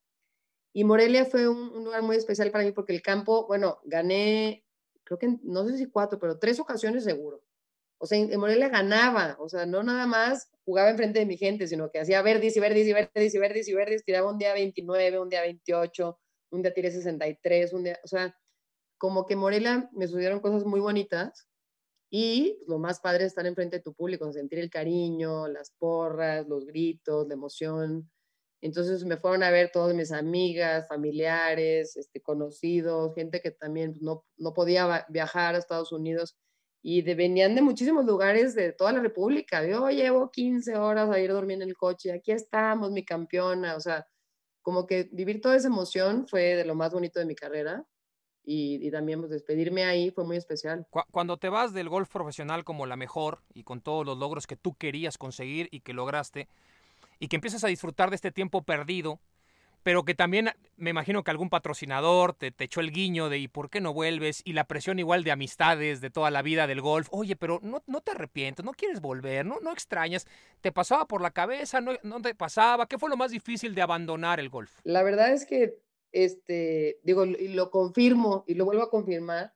Y Morelia fue un, lugar muy especial para mí porque el campo, bueno, gané, creo que no sé si cuatro, pero tres ocasiones seguro. O sea, en Morelia ganaba, o sea, no nada más jugaba enfrente de mi gente, sino que hacía verdes y verdes y verdes y verdes y verdes, tiraba un día 29, un día 28, un día tiré 63, un día, o sea, como que Morelia me sucedieron cosas muy bonitas y lo más padre es estar enfrente de tu público, sentir el cariño, las porras, los gritos, la emoción. Entonces me fueron a ver todas mis amigas, familiares, este, conocidos, gente que también no, no podía viajar a Estados Unidos y venían de muchísimos lugares de toda la República. Yo llevo 15 horas a ir dormir en el coche, aquí estamos, mi campeona, o sea, como que vivir toda esa emoción fue de lo más bonito de mi carrera y, también pues, despedirme ahí fue muy especial. Cuando te vas del golf profesional como la mejor y con todos los logros que tú querías conseguir y que lograste, y que empiezas a disfrutar de este tiempo perdido, pero que también me imagino que algún patrocinador te, echó el guiño de ¿y por qué no vuelves? Y la presión igual de amistades de toda la vida del golf. Oye, pero no, no te arrepientes, no quieres volver, no, no extrañas. ¿Te pasaba por la cabeza? ¿No, ¿No te pasaba? ¿Qué fue lo más difícil de abandonar el golf? La verdad es que, este, digo, y lo confirmo y lo vuelvo a confirmar,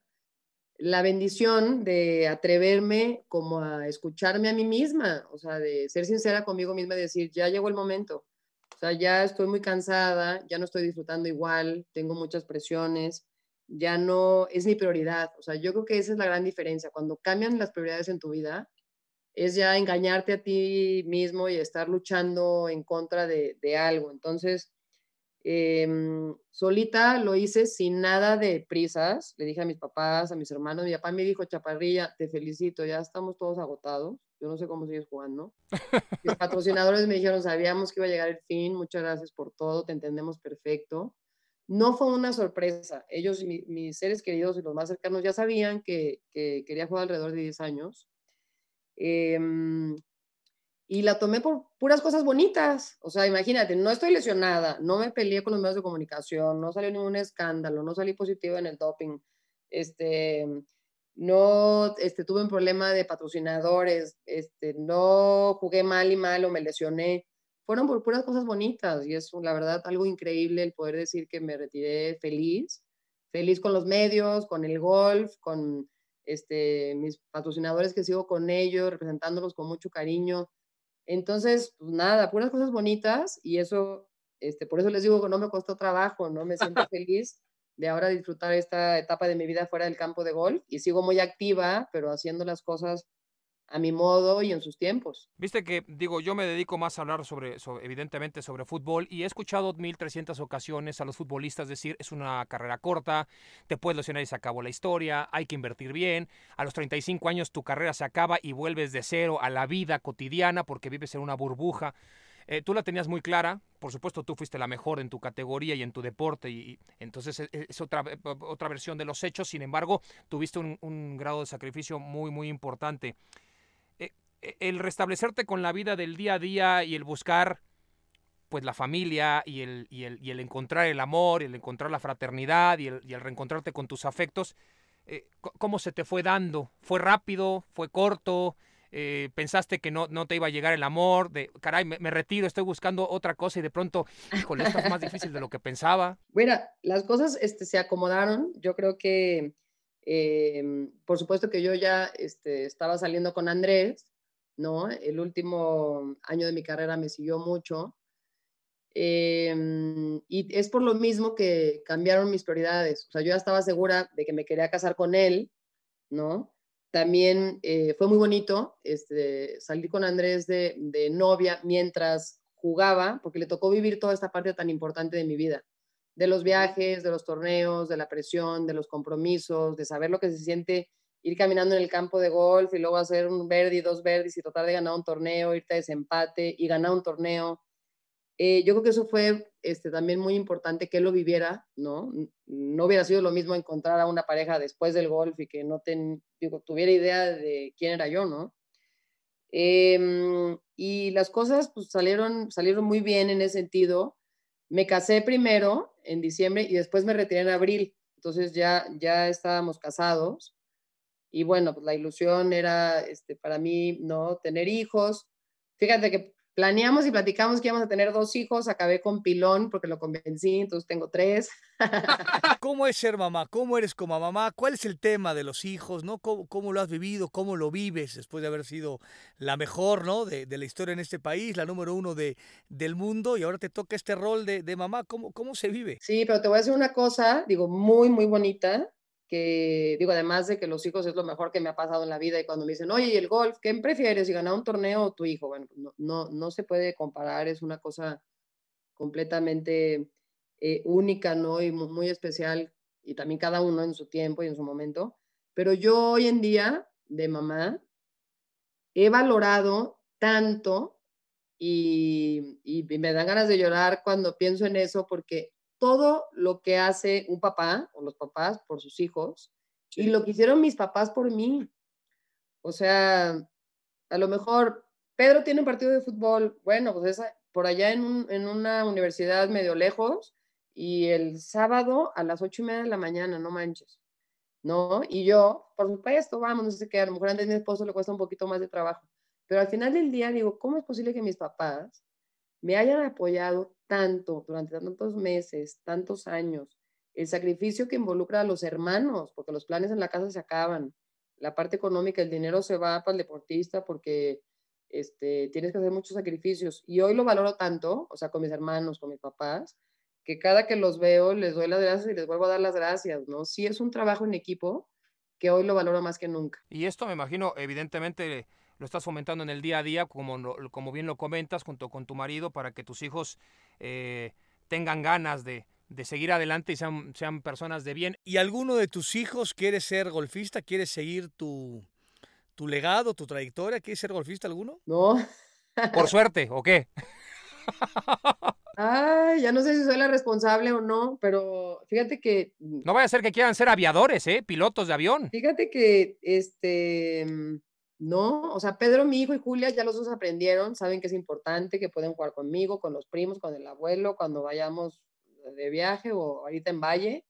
la bendición de atreverme como a escucharme a mí misma, o sea, de ser sincera conmigo misma y decir, ya llegó el momento, o sea, ya estoy muy cansada, ya no estoy disfrutando igual, tengo muchas presiones, ya no es mi prioridad, o sea, yo creo que esa es la gran diferencia, cuando cambian las prioridades en tu vida, es ya engañarte a ti mismo y estar luchando en contra de, de algo, entonces Em, solita lo hice sin nada de prisas. Le dije a mis papás, a mis hermanos, mi papá me dijo, Chaparrilla, te felicito, ya estamos todos agotados. Yo no sé cómo sigues jugando. Mis patrocinadores me dijeron, sabíamos que iba a llegar el fin, muchas gracias por todo, te entendemos perfecto. No fue una sorpresa. Ellos, mis seres queridos y los más cercanos ya sabían que, que quería jugar alrededor de 10 años. Eh, y la tomé por puras cosas bonitas. O sea, imagínate, no estoy lesionada, no me peleé con los medios de comunicación, no salió ningún escándalo, no salí positivo en el doping, este, no este, tuve un problema de patrocinadores, este, no jugué mal y mal o me lesioné. Fueron por puras cosas bonitas y es la verdad algo increíble el poder decir que me retiré feliz, feliz con los medios, con el golf, con este, mis patrocinadores que sigo con ellos, representándolos con mucho cariño entonces, pues nada, puras cosas bonitas y eso, este, por eso les digo que no me costó trabajo, ¿no? Me siento feliz de ahora disfrutar esta etapa de mi vida fuera del campo de golf y sigo muy activa, pero haciendo las cosas a mi modo y en sus tiempos. Viste que, digo, yo me dedico más a hablar sobre, evidentemente, sobre fútbol y he escuchado 1300 ocasiones a los futbolistas decir, es una carrera corta, te puedes lesionar y se acabó la historia, hay que invertir bien, a los 35 años tu carrera se acaba y vuelves de cero a la vida cotidiana porque vives en una burbuja. Eh, tú la tenías muy clara, por supuesto tú fuiste la mejor en tu categoría y en tu deporte y, entonces e, es, otra, otra versión de los hechos, sin embargo tuviste un, grado de sacrificio muy muy importante. E, el restablecerte con la vida del día a día y el buscar pues la familia y el, y el, y el encontrar el amor, el encontrar la fraternidad y el, y reencontrarte con tus afectos, eh, ¿cómo se te fue dando? ¿Fue rápido? ¿Fue corto? Eh, pensaste que no, no te iba a llegar el amor, de caray, me, retiro, estoy buscando otra cosa y de pronto, híjole, esto es más difícil de lo que pensaba. Bueno, las cosas este, se acomodaron. Yo creo que, em, por supuesto que yo ya este, estaba saliendo con Andrés, ¿no? El último año de mi carrera me siguió mucho. Em, y es por lo mismo que cambiaron mis prioridades. O sea, yo ya estaba segura de que me quería casar con él, ¿no? También eh, fue muy bonito este, salir con Andrés de, de novia mientras jugaba, porque le tocó vivir toda esta parte tan importante de mi vida, de los viajes, de los torneos, de la presión, de los compromisos, de saber lo que se siente ir caminando en el campo de golf y luego hacer un verde y dos verdes y tratar de ganar un torneo, irte a desempate y ganar un torneo. Eh, yo creo que eso fue este, también muy importante que lo viviera, ¿no? No hubiera sido lo mismo encontrar a una pareja después del golf y que no ten, tuviera idea de quién era yo, ¿no? Em, y las cosas pues, salieron, salieron muy bien en ese sentido. Me casé primero en diciembre y después me retiré en abril. Entonces ya, ya estábamos casados y bueno, pues la ilusión era este, para mí, ¿no? Tener hijos. Fíjate que planeamos y platicamos que íbamos a tener dos hijos, acabé con pilón porque lo convencí, entonces tengo tres. ¿Cómo es ser mamá? ¿Cómo eres como mamá? ¿Cuál es el tema de los hijos? ¿no? ¿Cómo, lo has vivido? ¿Cómo lo vives después de haber sido la mejor ¿no? de, la historia en este país, la número uno de, del mundo y ahora te toca este rol de, de mamá? ¿Cómo, ¿Cómo se vive? Sí, pero te voy a decir una cosa, digo, muy, muy bonita que digo, además de que los hijos es lo mejor que me ha pasado en la vida y cuando me dicen, oye, ¿y el golf? ¿Qué prefieres? ¿Y ganar un torneo o tu hijo? Bueno, no, no, no se puede comparar, es una cosa completamente eh, única, ¿no? Y muy, especial, y también cada uno en su tiempo y en su momento. Pero yo hoy en día, de mamá, he valorado tanto y, y, me dan ganas de llorar cuando pienso en eso porque todo lo que hace un papá o los papás por sus hijos y lo que hicieron mis papás por mí. O sea, a lo mejor Pedro tiene un partido de fútbol, bueno, pues es por allá en, en una universidad medio lejos y el sábado a las ocho y media de la mañana, no manches. ¿No? Y yo, por supuesto, vamos, no sé qué, a lo mejor a mi esposo le cuesta un poquito más de trabajo. Pero al final del día digo, ¿cómo es posible que mis papás me hayan apoyado tanto durante tantos meses, tantos años? El sacrificio que involucra a los hermanos, porque los planes en la casa se acaban, la parte económica, el dinero se va para el deportista porque este, tienes que hacer muchos sacrificios. Y hoy lo valoro tanto, o sea, con mis hermanos, con mis papás, que cada que los veo les doy las gracias y les vuelvo a dar las gracias, ¿no? Sí es un trabajo en equipo que hoy lo valoro más que nunca. Y esto me imagino, evidentemente lo estás fomentando en el día a día, como, como bien lo comentas, junto con tu marido, para que tus hijos eh, tengan ganas de, de seguir adelante y sean, sean personas de bien. ¿Y alguno de tus hijos quiere ser golfista? ¿Quiere seguir tu, tu legado, tu trayectoria? ¿Quiere ser golfista alguno? No. ¿Por suerte o qué? Ay, ya no sé si soy la responsable o no, pero fíjate que... No vaya a ser que quieran ser aviadores, ¿eh? Pilotos de avión. Fíjate que, este, no, o sea, Pedro, mi hijo y Julia ya los dos aprendieron, saben que es importante, que pueden jugar conmigo, con los primos, con el abuelo, cuando vayamos de viaje o ahorita en Valle,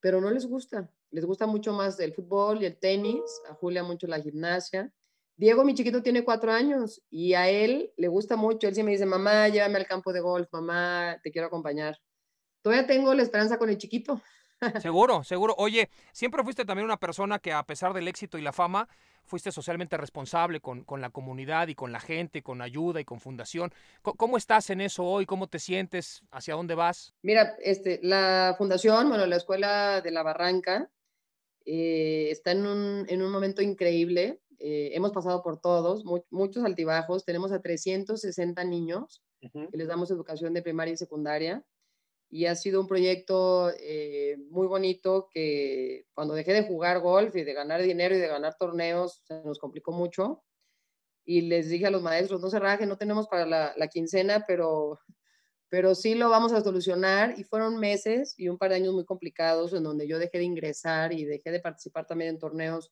pero no les gusta. Les gusta mucho más el fútbol y el tenis, a Julia mucho la gimnasia. Diego, mi chiquito, tiene cuatro años y a él le gusta mucho. Él sí me dice, mamá, llévame al campo de golf, mamá, te quiero acompañar. Todavía tengo la esperanza con el chiquito. Seguro, seguro. Oye, siempre fuiste también una persona que a pesar del éxito y la fama, fuiste socialmente responsable con, con la comunidad y con la gente, con ayuda y con fundación. ¿Cómo, estás en eso hoy? ¿Cómo te sientes? ¿Hacia dónde vas? Mira, este, la fundación, bueno, la Escuela de la Barranca, eh, está en un, en un momento increíble. Eh, hemos pasado por todos, muchos altibajos. Tenemos a 360 niños que les damos educación de primaria y secundaria y ha sido un proyecto eh, muy bonito que cuando dejé de jugar golf y de ganar dinero y de ganar torneos se nos complicó mucho y les dije a los maestros, no se rajen, no tenemos para la, la, quincena, pero, pero sí lo vamos a solucionar y fueron meses y un par de años muy complicados en donde yo dejé de ingresar y dejé de participar también en torneos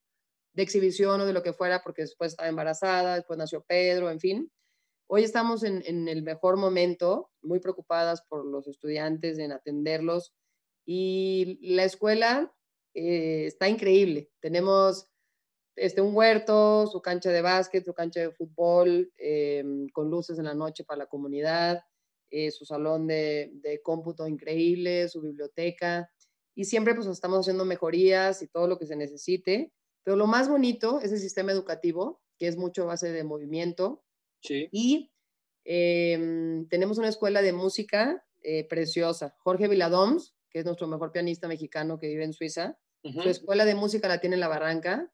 de exhibición o de lo que fuera porque después estaba embarazada, después nació Pedro, en fin. Hoy estamos en, el mejor momento, muy preocupadas por los estudiantes, en atenderlos. Y la escuela eh, está increíble. Tenemos este, un huerto, su cancha de básquet, su cancha de fútbol, em, con luces en la noche para la comunidad, eh, su salón de, de, cómputo increíble, su biblioteca. Y siempre pues estamos haciendo mejorías y todo lo que se necesite. Pero lo más bonito es el sistema educativo, que es mucho base de movimiento, y em, tenemos una escuela de música eh, preciosa. Jorge Viladoms, que es nuestro mejor pianista mexicano que vive en Suiza, su escuela de música la tiene en La Barranca.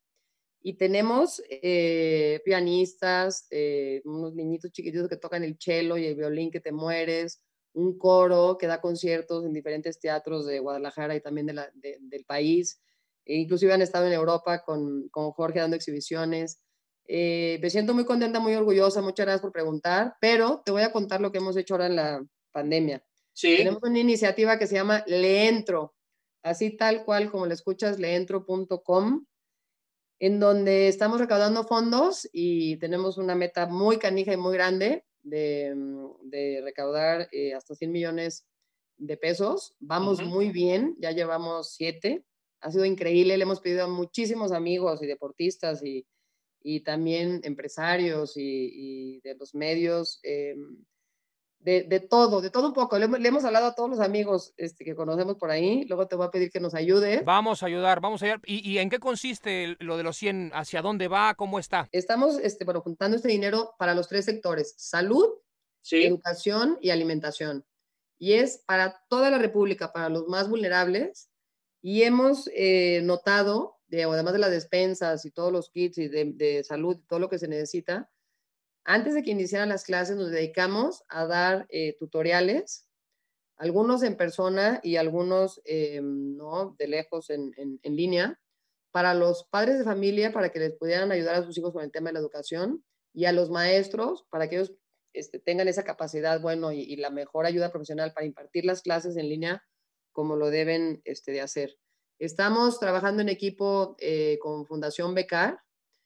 Y tenemos eh, pianistas, eh, unos niñitos chiquititos que tocan el cello y el violín que te mueres, un coro que da conciertos en diferentes teatros de Guadalajara y también de la, del país. E inclusive han estado en Europa con, con Jorge dando exhibiciones. Eh, me siento muy contenta, muy orgullosa, muchas gracias por preguntar, pero te voy a contar lo que hemos hecho ahora en la pandemia. Sí. Tenemos una iniciativa que se llama Leentro, así tal cual como le escuchas, leentro.com, en donde estamos recaudando fondos y tenemos una meta muy canija y muy grande de, de recaudar eh, hasta 100 millones de pesos. Vamos muy bien, ya llevamos siete. Ha sido increíble, le hemos pedido a muchísimos amigos y deportistas y y también empresarios y, de los medios, eh, de, de, todo, de todo un poco. Le, hemos hablado a todos los amigos este, que conocemos por ahí. Luego te voy a pedir que nos ayude. Vamos a ayudar, vamos a ayudar. ¿Y, y en qué consiste lo de los 100? ¿Hacia dónde va? ¿Cómo está? Estamos este, bueno, juntando este dinero para los tres sectores, salud, educación y alimentación. Y es para toda la República, para los más vulnerables. Y hemos eh, notado además de las despensas y todos los kits y de, salud y todo lo que se necesita, antes de que iniciaran las clases, nos dedicamos a dar eh, tutoriales, algunos en persona y algunos eh, ¿no? de lejos en, en, línea, para los padres de familia, para que les pudieran ayudar a sus hijos con el tema de la educación, y a los maestros, para que ellos este, tengan esa capacidad, bueno, y, la mejor ayuda profesional para impartir las clases en línea como lo deben este, de hacer. Estamos trabajando en equipo eh, con Fundación Becar.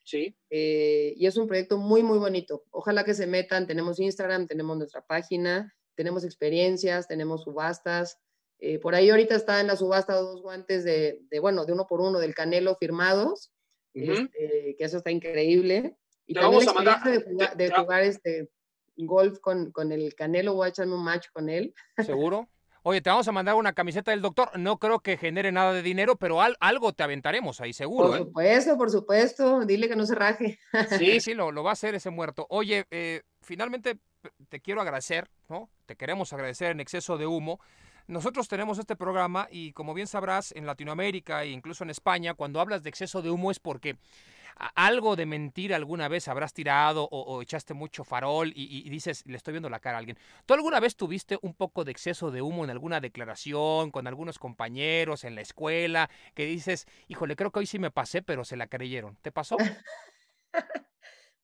Sí. Eh, y es un proyecto muy, muy bonito. Ojalá que se metan. Tenemos Instagram, tenemos nuestra página, tenemos experiencias, tenemos subastas. Eh, por ahí ahorita está en la subasta dos guantes de, de, bueno, de uno por uno del Canelo firmados, este, que eso está increíble. Y también vamos a de jugar, de jugar este golf con, con el Canelo, voy a echarme un match con él. ¿Seguro? Oye, te vamos a mandar una camiseta del doctor. No creo que genere nada de dinero, pero algo te aventaremos ahí, seguro. Por ¿eh? supuesto, por supuesto. Dile que no se raje. Sí, sí, lo, lo va a hacer ese muerto. Oye, eh, finalmente te quiero agradecer, ¿no? Te queremos agradecer en exceso de humo. Nosotros tenemos este programa y como bien sabrás, en Latinoamérica e incluso en España, cuando hablas de exceso de humo es porque algo de mentira alguna vez habrás tirado o, echaste mucho farol y, dices, le estoy viendo la cara a alguien. ¿Tú alguna vez tuviste un poco de exceso de humo en alguna declaración con algunos compañeros en la escuela que dices, híjole, creo que hoy sí me pasé, pero se la creyeron? ¿Te pasó?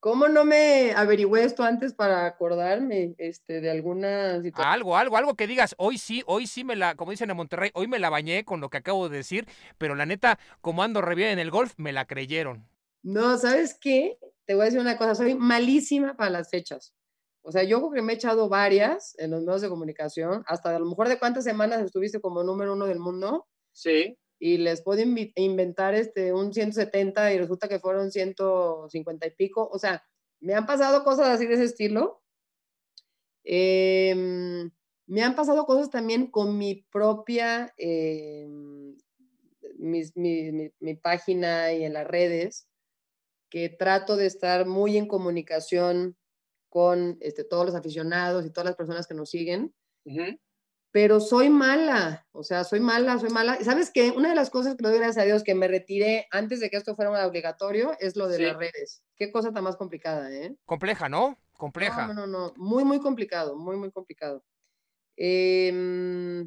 ¿Cómo no me averigüé esto antes para acordarme este, de alguna situación? Algo, algo, algo que digas, hoy sí, hoy sí me la, como dicen en Monterrey, hoy me la bañé con lo que acabo de decir, pero la neta, como ando re bien en el golf, me la creyeron. No, ¿sabes qué? Te voy a decir una cosa, soy malísima para las fechas. O sea, yo creo que me he echado varias en los medios de comunicación, hasta a lo mejor de cuántas semanas estuviste como número uno del mundo. Sí. Y les puedo inventar este, un 170 y resulta que fueron 150 y pico. O sea, me han pasado cosas así de ese estilo. Em, me han pasado cosas también con mi propia, em, mi, mi, página y en las redes que trato de estar muy en comunicación con este, todos los aficionados y todas las personas que nos siguen, pero soy mala, o sea, soy mala, soy mala. ¿Sabes qué? Una de las cosas que le doy gracias a Dios que me retiré antes de que esto fuera obligatorio es lo de las redes. Qué cosa tan más complicada, ¿eh? Compleja, ¿no? Compleja. No, no, no, muy, muy complicado, muy, muy complicado. Eh,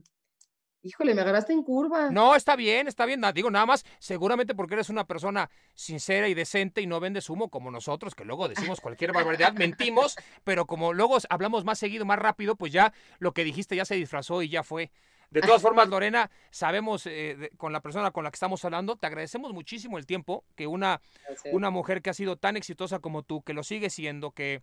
Híjole, me agarraste en curva. No, está bien, está bien. Digo, nada más, seguramente porque eres una persona sincera y decente y no vendes humo como nosotros, que luego decimos cualquier barbaridad, mentimos, pero como luego hablamos más seguido, más rápido, pues ya lo que dijiste ya se disfrazó y ya fue. De todas formas, Lorena, sabemos eh, con la persona con la que estamos hablando, te agradecemos muchísimo el tiempo que una, una mujer que ha sido tan exitosa como tú, que lo sigue siendo, que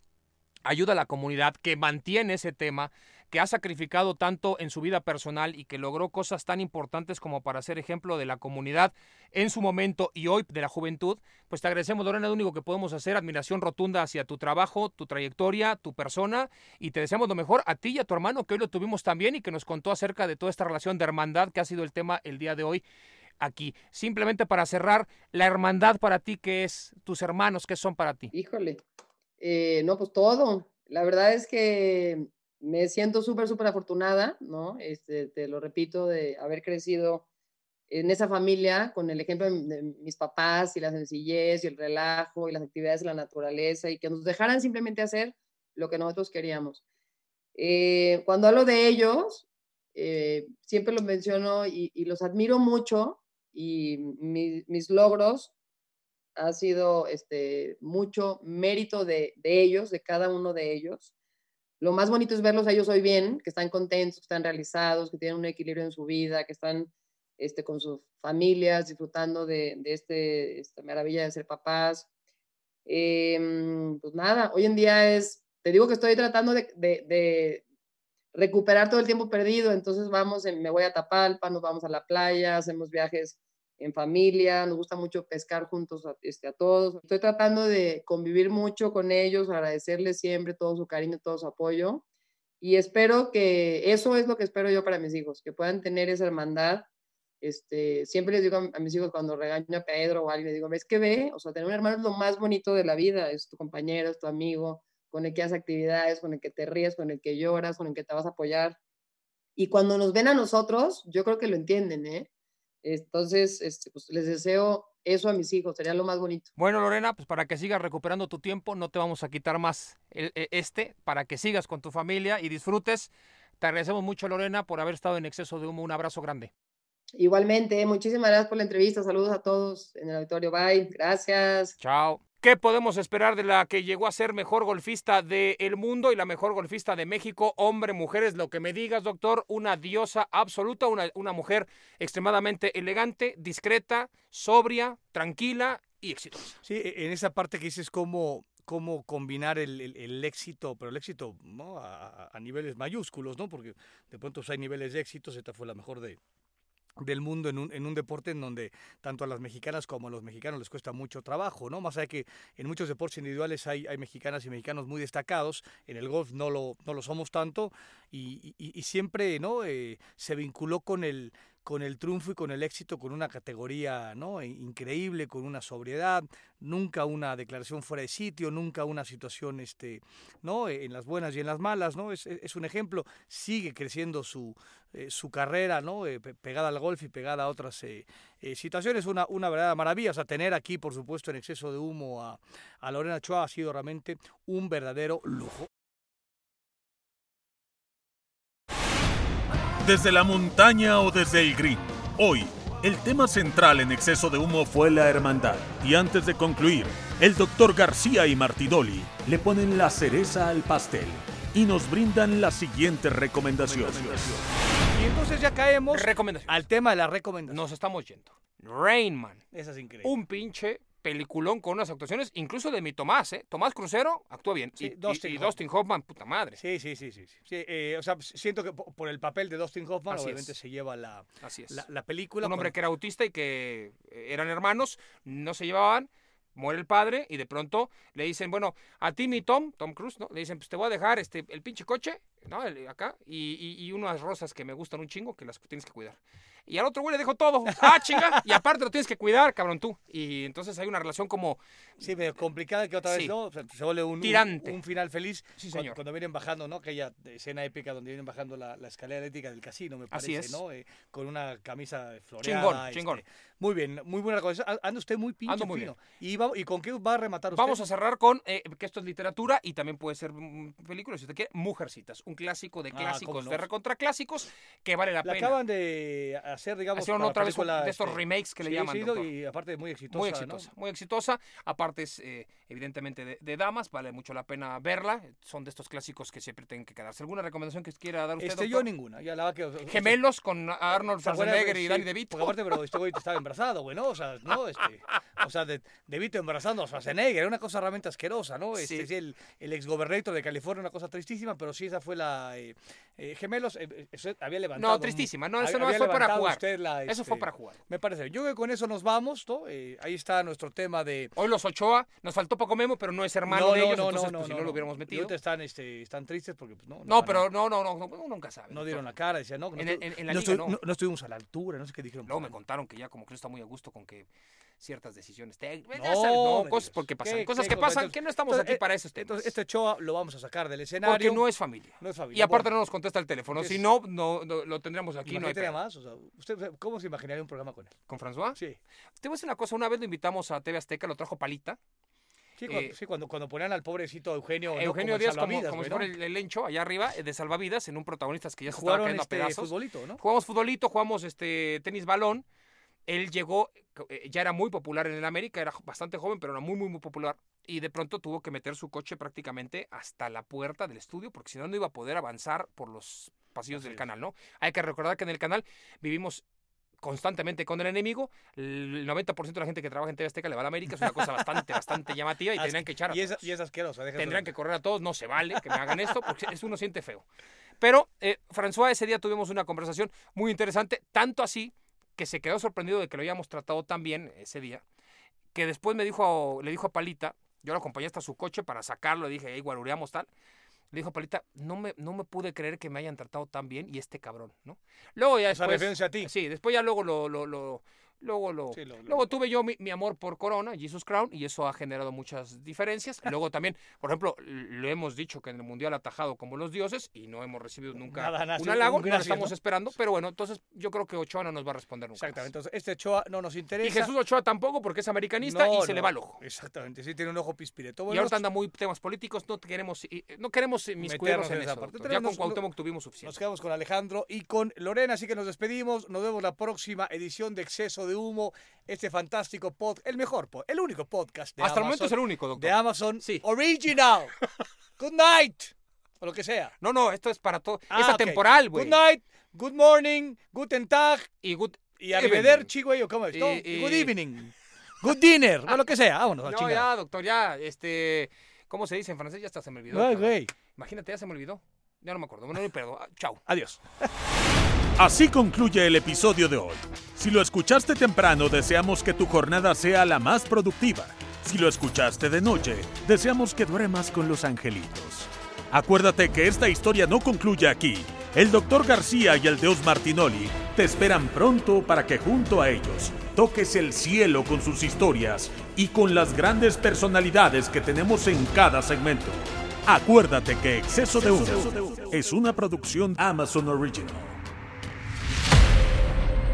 ayuda a la comunidad, que mantiene ese tema, que ha sacrificado tanto en su vida personal y que logró cosas tan importantes como para ser ejemplo de la comunidad en su momento y hoy de la juventud, pues te agradecemos, Lorena, lo único que podemos hacer, admiración rotunda hacia tu trabajo, tu trayectoria, tu persona, y te deseamos lo mejor a ti y a tu hermano, que hoy lo tuvimos también y que nos contó acerca de toda esta relación de hermandad que ha sido el tema el día de hoy aquí. Simplemente para cerrar, la hermandad para ti, ¿qué es? Tus hermanos, ¿qué son para ti? Híjole, eh, no, pues todo. La verdad es que me siento súper, súper afortunada, ¿no? Este, te lo repito, de haber crecido en esa familia con el ejemplo de mis papás y la sencillez y el relajo y las actividades de la naturaleza y que nos dejaran simplemente hacer lo que nosotros queríamos. Eh, cuando hablo de ellos, eh, siempre los menciono y, los admiro mucho y mis logros ha sido este, mucho mérito de, ellos, de cada uno de ellos lo más bonito es verlos a ellos hoy bien, que están contentos, que están realizados, que tienen un equilibrio en su vida, que están este, con sus familias disfrutando de, este, esta maravilla de ser papás. Em, pues nada, hoy en día es, te digo que estoy tratando de, recuperar todo el tiempo perdido, entonces vamos, me voy a Tapalpa, nos vamos a la playa, hacemos viajes en familia, nos gusta mucho pescar juntos a, este, a todos. Estoy tratando de convivir mucho con ellos, agradecerles siempre todo su cariño, todo su apoyo. Y espero que eso es lo que espero yo para mis hijos, que puedan tener esa hermandad. Este, siempre les digo a, mis hijos cuando regaño a Pedro o a alguien, les digo, ves que ve, o sea, tener un hermano es lo más bonito de la vida, es tu compañero, es tu amigo, con el que haces actividades, con el que te ríes, con el que lloras, con el que te vas a apoyar. Y cuando nos ven a nosotros, yo creo que lo entienden, ¿eh? Entonces, este, pues les deseo eso a mis hijos, sería lo más bonito. Bueno, Lorena, pues para que sigas recuperando tu tiempo, no te vamos a quitar más el- e- este, para que sigas con tu familia y disfrutes. Te agradecemos mucho, Lorena, por haber estado en exceso de humo. Un abrazo grande. Igualmente, muchísimas gracias por la entrevista. Saludos a todos en el auditorio. Bye. Gracias. Chao. ¿Qué podemos esperar de la que llegó a ser mejor golfista del mundo y la mejor golfista de México? Hombre, mujeres, lo que me digas, doctor, una diosa absoluta, una, una mujer extremadamente elegante, discreta, sobria, tranquila y exitosa. Sí, e- en esa parte que dices cómo, cómo combinar el, el- éxito, pero el éxito ¿no? a, niveles mayúsculos, ¿no? Porque de pronto pues, hay niveles de éxitos, esta fue la mejor de, del mundo en un, en un deporte en donde tanto a las mexicanas como a los mexicanos les cuesta mucho trabajo, ¿no? Más allá que en muchos deportes individuales hay, hay mexicanas y mexicanos muy destacados, en el golf no lo, no lo somos tanto y, y- y siempre, ¿no? Eh, se vinculó con el, con el triunfo y con el éxito, con una categoría ¿no? Increíble, con una sobriedad, nunca una declaración fuera de sitio, nunca una situación este, ¿no? en las buenas y en las malas, ¿no? es, es- un ejemplo, sigue creciendo su, eh, su carrera ¿no? Eh, pe- pegada al golf y pegada a otras eh, eh, situaciones, una, una verdadera maravilla, o sea, tener aquí, por supuesto, en exceso de humo a, a Lorena Choa ha sido realmente un verdadero lujo. Desde la montaña o desde el green. Hoy, el tema central en exceso de humo fue la hermandad. Y antes de concluir, el doctor García y Martidoli le ponen la cereza al pastel y nos brindan las siguientes recomendaciones. Y entonces ya caemos Recomendación. al tema de la recomendación. Nos estamos yendo. Rain Man. Esa es increíble. Un pinche peliculón con unas actuaciones, incluso de mi Tomás, ¿eh? Tomás Crucero actúa bien. Sí, y, Dustin y Hoffman. Dustin Hoffman, puta madre. Sí, sí, sí, sí. sí. Eh, o sea, siento que po- por el papel de Dustin Hoffman, Así obviamente es. se lleva la, Así es. la, la película. un hombre con- que era autista y que eh, eran hermanos, no se llevaban, muere el padre y de pronto le dicen, bueno, a ti mi Tom, Tom Cruise, ¿no? Le dicen, pues te voy a dejar este, el pinche coche, ¿no? El- acá, y, y- y unas rosas que me gustan un chingo que las tienes que cuidar. Y al otro güey le dejó todo. Ah, chinga. Y aparte lo tienes que cuidar, cabrón, tú. Y entonces hay una relación como Sí, medio complicada que otra vez, Sí. ¿no? O sea, se vuelve un, un- Tirante. Un, final feliz. Sí, cuando, señor. cuando vienen bajando, ¿no? Aquella escena épica donde vienen bajando la, la escalera eléctrica del casino, me Así parece, es. ¿no? Eh, con una camisa floreada. Chingón, este, chingón. Muy bien, muy buena. A- Anda usted muy pinche Ando muy fino. ¿Y, va- ¿Y con qué va a rematar usted? Vamos a cerrar con eh, que esto es literatura y también puede ser mm, película, si usted quiere, Mujercitas, un clásico de Ah, clásicos, cómo no. de recontra clásicos que vale la, La pena. acaban de hacer, digamos, Hicieron otra vez película, de estos este, remakes que le llaman, sí, doctor. y aparte muy exitosa, Muy ¿no? exitosa, muy exitosa. Aparte es eh, evidentemente de, de damas, vale mucho la pena verla. Son de estos clásicos que siempre tienen que quedarse. ¿Alguna recomendación que quiera dar usted? Este, yo ninguna. Ya la que, o sea, Gemelos con Arnold. Schwarzenegger y Sí, Danny DeVito. Porque aparte, pero este güey estaba embarazado, güey, ¿no? O sea, ¿no? Este, o sea, de, DeVito embarazando a Schwarzenegger, una cosa realmente asquerosa, ¿no? Este, Sí. el, el exgobernator de California, una cosa tristísima, pero sí, esa fue la... eh, eh, gemelos, eh, eh, eso había levantado... No, tristísima. No, eso había- no fue para levantado jugar. usted la, Eso fue este, para jugar. Me parece. Yo creo que con eso nos vamos, ¿no? Eh, ahí está nuestro tema de... Hoy los Ochoa, nos faltó poco Memo, pero no es hermano de ellos, entonces pues, si no, lo hubiéramos metido. ahorita están, este, están tristes porque, pues, no. No, pero no, no, no, no, uno nunca sabe. No dieron la cara, decían, no. no En- en- en la no liga, estu- no. no estuvimos a la altura, no sé qué dijeron. Luego me contaron que ya como que no está muy a gusto con que ciertas decisiones técnicas. No, no, cosas porque pasan. ¿Qué- cosas que pasan, Entonces- que no estamos entonces, aquí eh, para temas. Entonces, este Choa lo vamos a sacar del escenario. Porque no es familia. No es familia. Y aparte Bueno, no nos contesta el teléfono. ¿qué Si no, no, no, lo tendríamos aquí. No hay más. O sea, ¿usted cómo se imaginaría un programa con él? ¿Con François? Sí. Te voy a decir una cosa. Una vez lo invitamos a TV Azteca, lo trajo Palita. Sí, cuando, Eh, sí, cuando, cuando ponían al pobrecito Eugenio. ¿no? Eugenio como el Díaz como, como si fuera ¿no? el, el lencho allá arriba, eh, de salvavidas, en un protagonistas que ya se estaba cayendo este a pedazos. futbolito, ¿no? Jugamos futbolito, jugamos este tenis balón. Él llegó, eh, ya era muy popular en el América, era bastante joven, pero era muy, muy, muy popular. Y de pronto tuvo que meter su coche prácticamente hasta la puerta del estudio, porque si no, no iba a poder avanzar por los pasillos Así del es. canal, ¿no? Hay que recordar que en el canal vivimos constantemente con el enemigo. El 90% de la gente que trabaja en TV Azteca le va a la América, es una cosa bastante, bastante llamativa y tendrían que echar a Y es, todos. y es asquerosa. déjate Tendrían que correr a todos, no se vale que me hagan esto, porque es uno siente feo. Pero, eh, François, ese día tuvimos una conversación muy interesante, tanto así que se quedó sorprendido de que lo hayamos tratado tan bien ese día, que después me dijo, le dijo a Palita, yo lo acompañé hasta su coche para sacarlo, le dije, ahí guarureamos tal. Le dijo a Palita, no me, no me pude creer que me hayan tratado tan bien y este cabrón, ¿no? Luego ya O sea, después... refiriéndose a ti. Sí, después ya luego lo, lo, lo, Luego, lo, Sí, lo- lo- luego tuve yo mi, mi amor por Corona, Jesus Crown, y eso ha generado muchas diferencias. Luego también, por ejemplo, lo hemos dicho que en el Mundial ha atajado como los dioses y no hemos recibido nunca Nada, un halago, un no lo estamos ¿no? esperando, pero bueno, entonces yo creo que Ochoa no nos va a responder nunca. más. Exactamente. Entonces, este Ochoa no nos interesa. Y Jesús Ochoa tampoco porque es americanista No, y se le va el ojo. Exactamente, sí tiene un ojo pispireto. y Bueno, ahorita anda muy temas políticos, no queremos, y- no queremos miscuirnos Meternos en en esa eso. parte. Ya con Cuauhtémoc tuvimos suficiente. Nos quedamos con Alejandro y con Lorena, así que nos despedimos. Nos vemos la próxima edición de Exceso de Humo, este fantástico pod, el mejor pod, el único podcast de Hasta el momento es el único, doctor. de Amazon Sí. Original. Good night. O lo que sea. No, no, esto es para todo. Ah, es atemporal, güey. Good night, good morning, guten tag Y good y arrivederci, güey, o cómo es. No, Y- y- Good evening. Good dinner, o lo que sea. Vámonos, No, chingar. ya, doctor, ya, este, ¿cómo se dice en francés? Ya hasta se me olvidó. Güey. Imagínate, ya se me olvidó. Ya no me acuerdo. Bueno, perdón. Ah, Chao. Adiós. Así concluye el episodio de hoy. Si lo escuchaste temprano, deseamos que tu jornada sea la más productiva. Si lo escuchaste de noche, deseamos que duermas con los angelitos. Acuérdate que esta historia no concluye aquí. El doctor García y el Deus Martinoli te esperan pronto para que junto a ellos toques el cielo con sus historias y con las grandes personalidades que tenemos en cada segmento. Acuérdate que Exceso de Humo es una producción Amazon Original.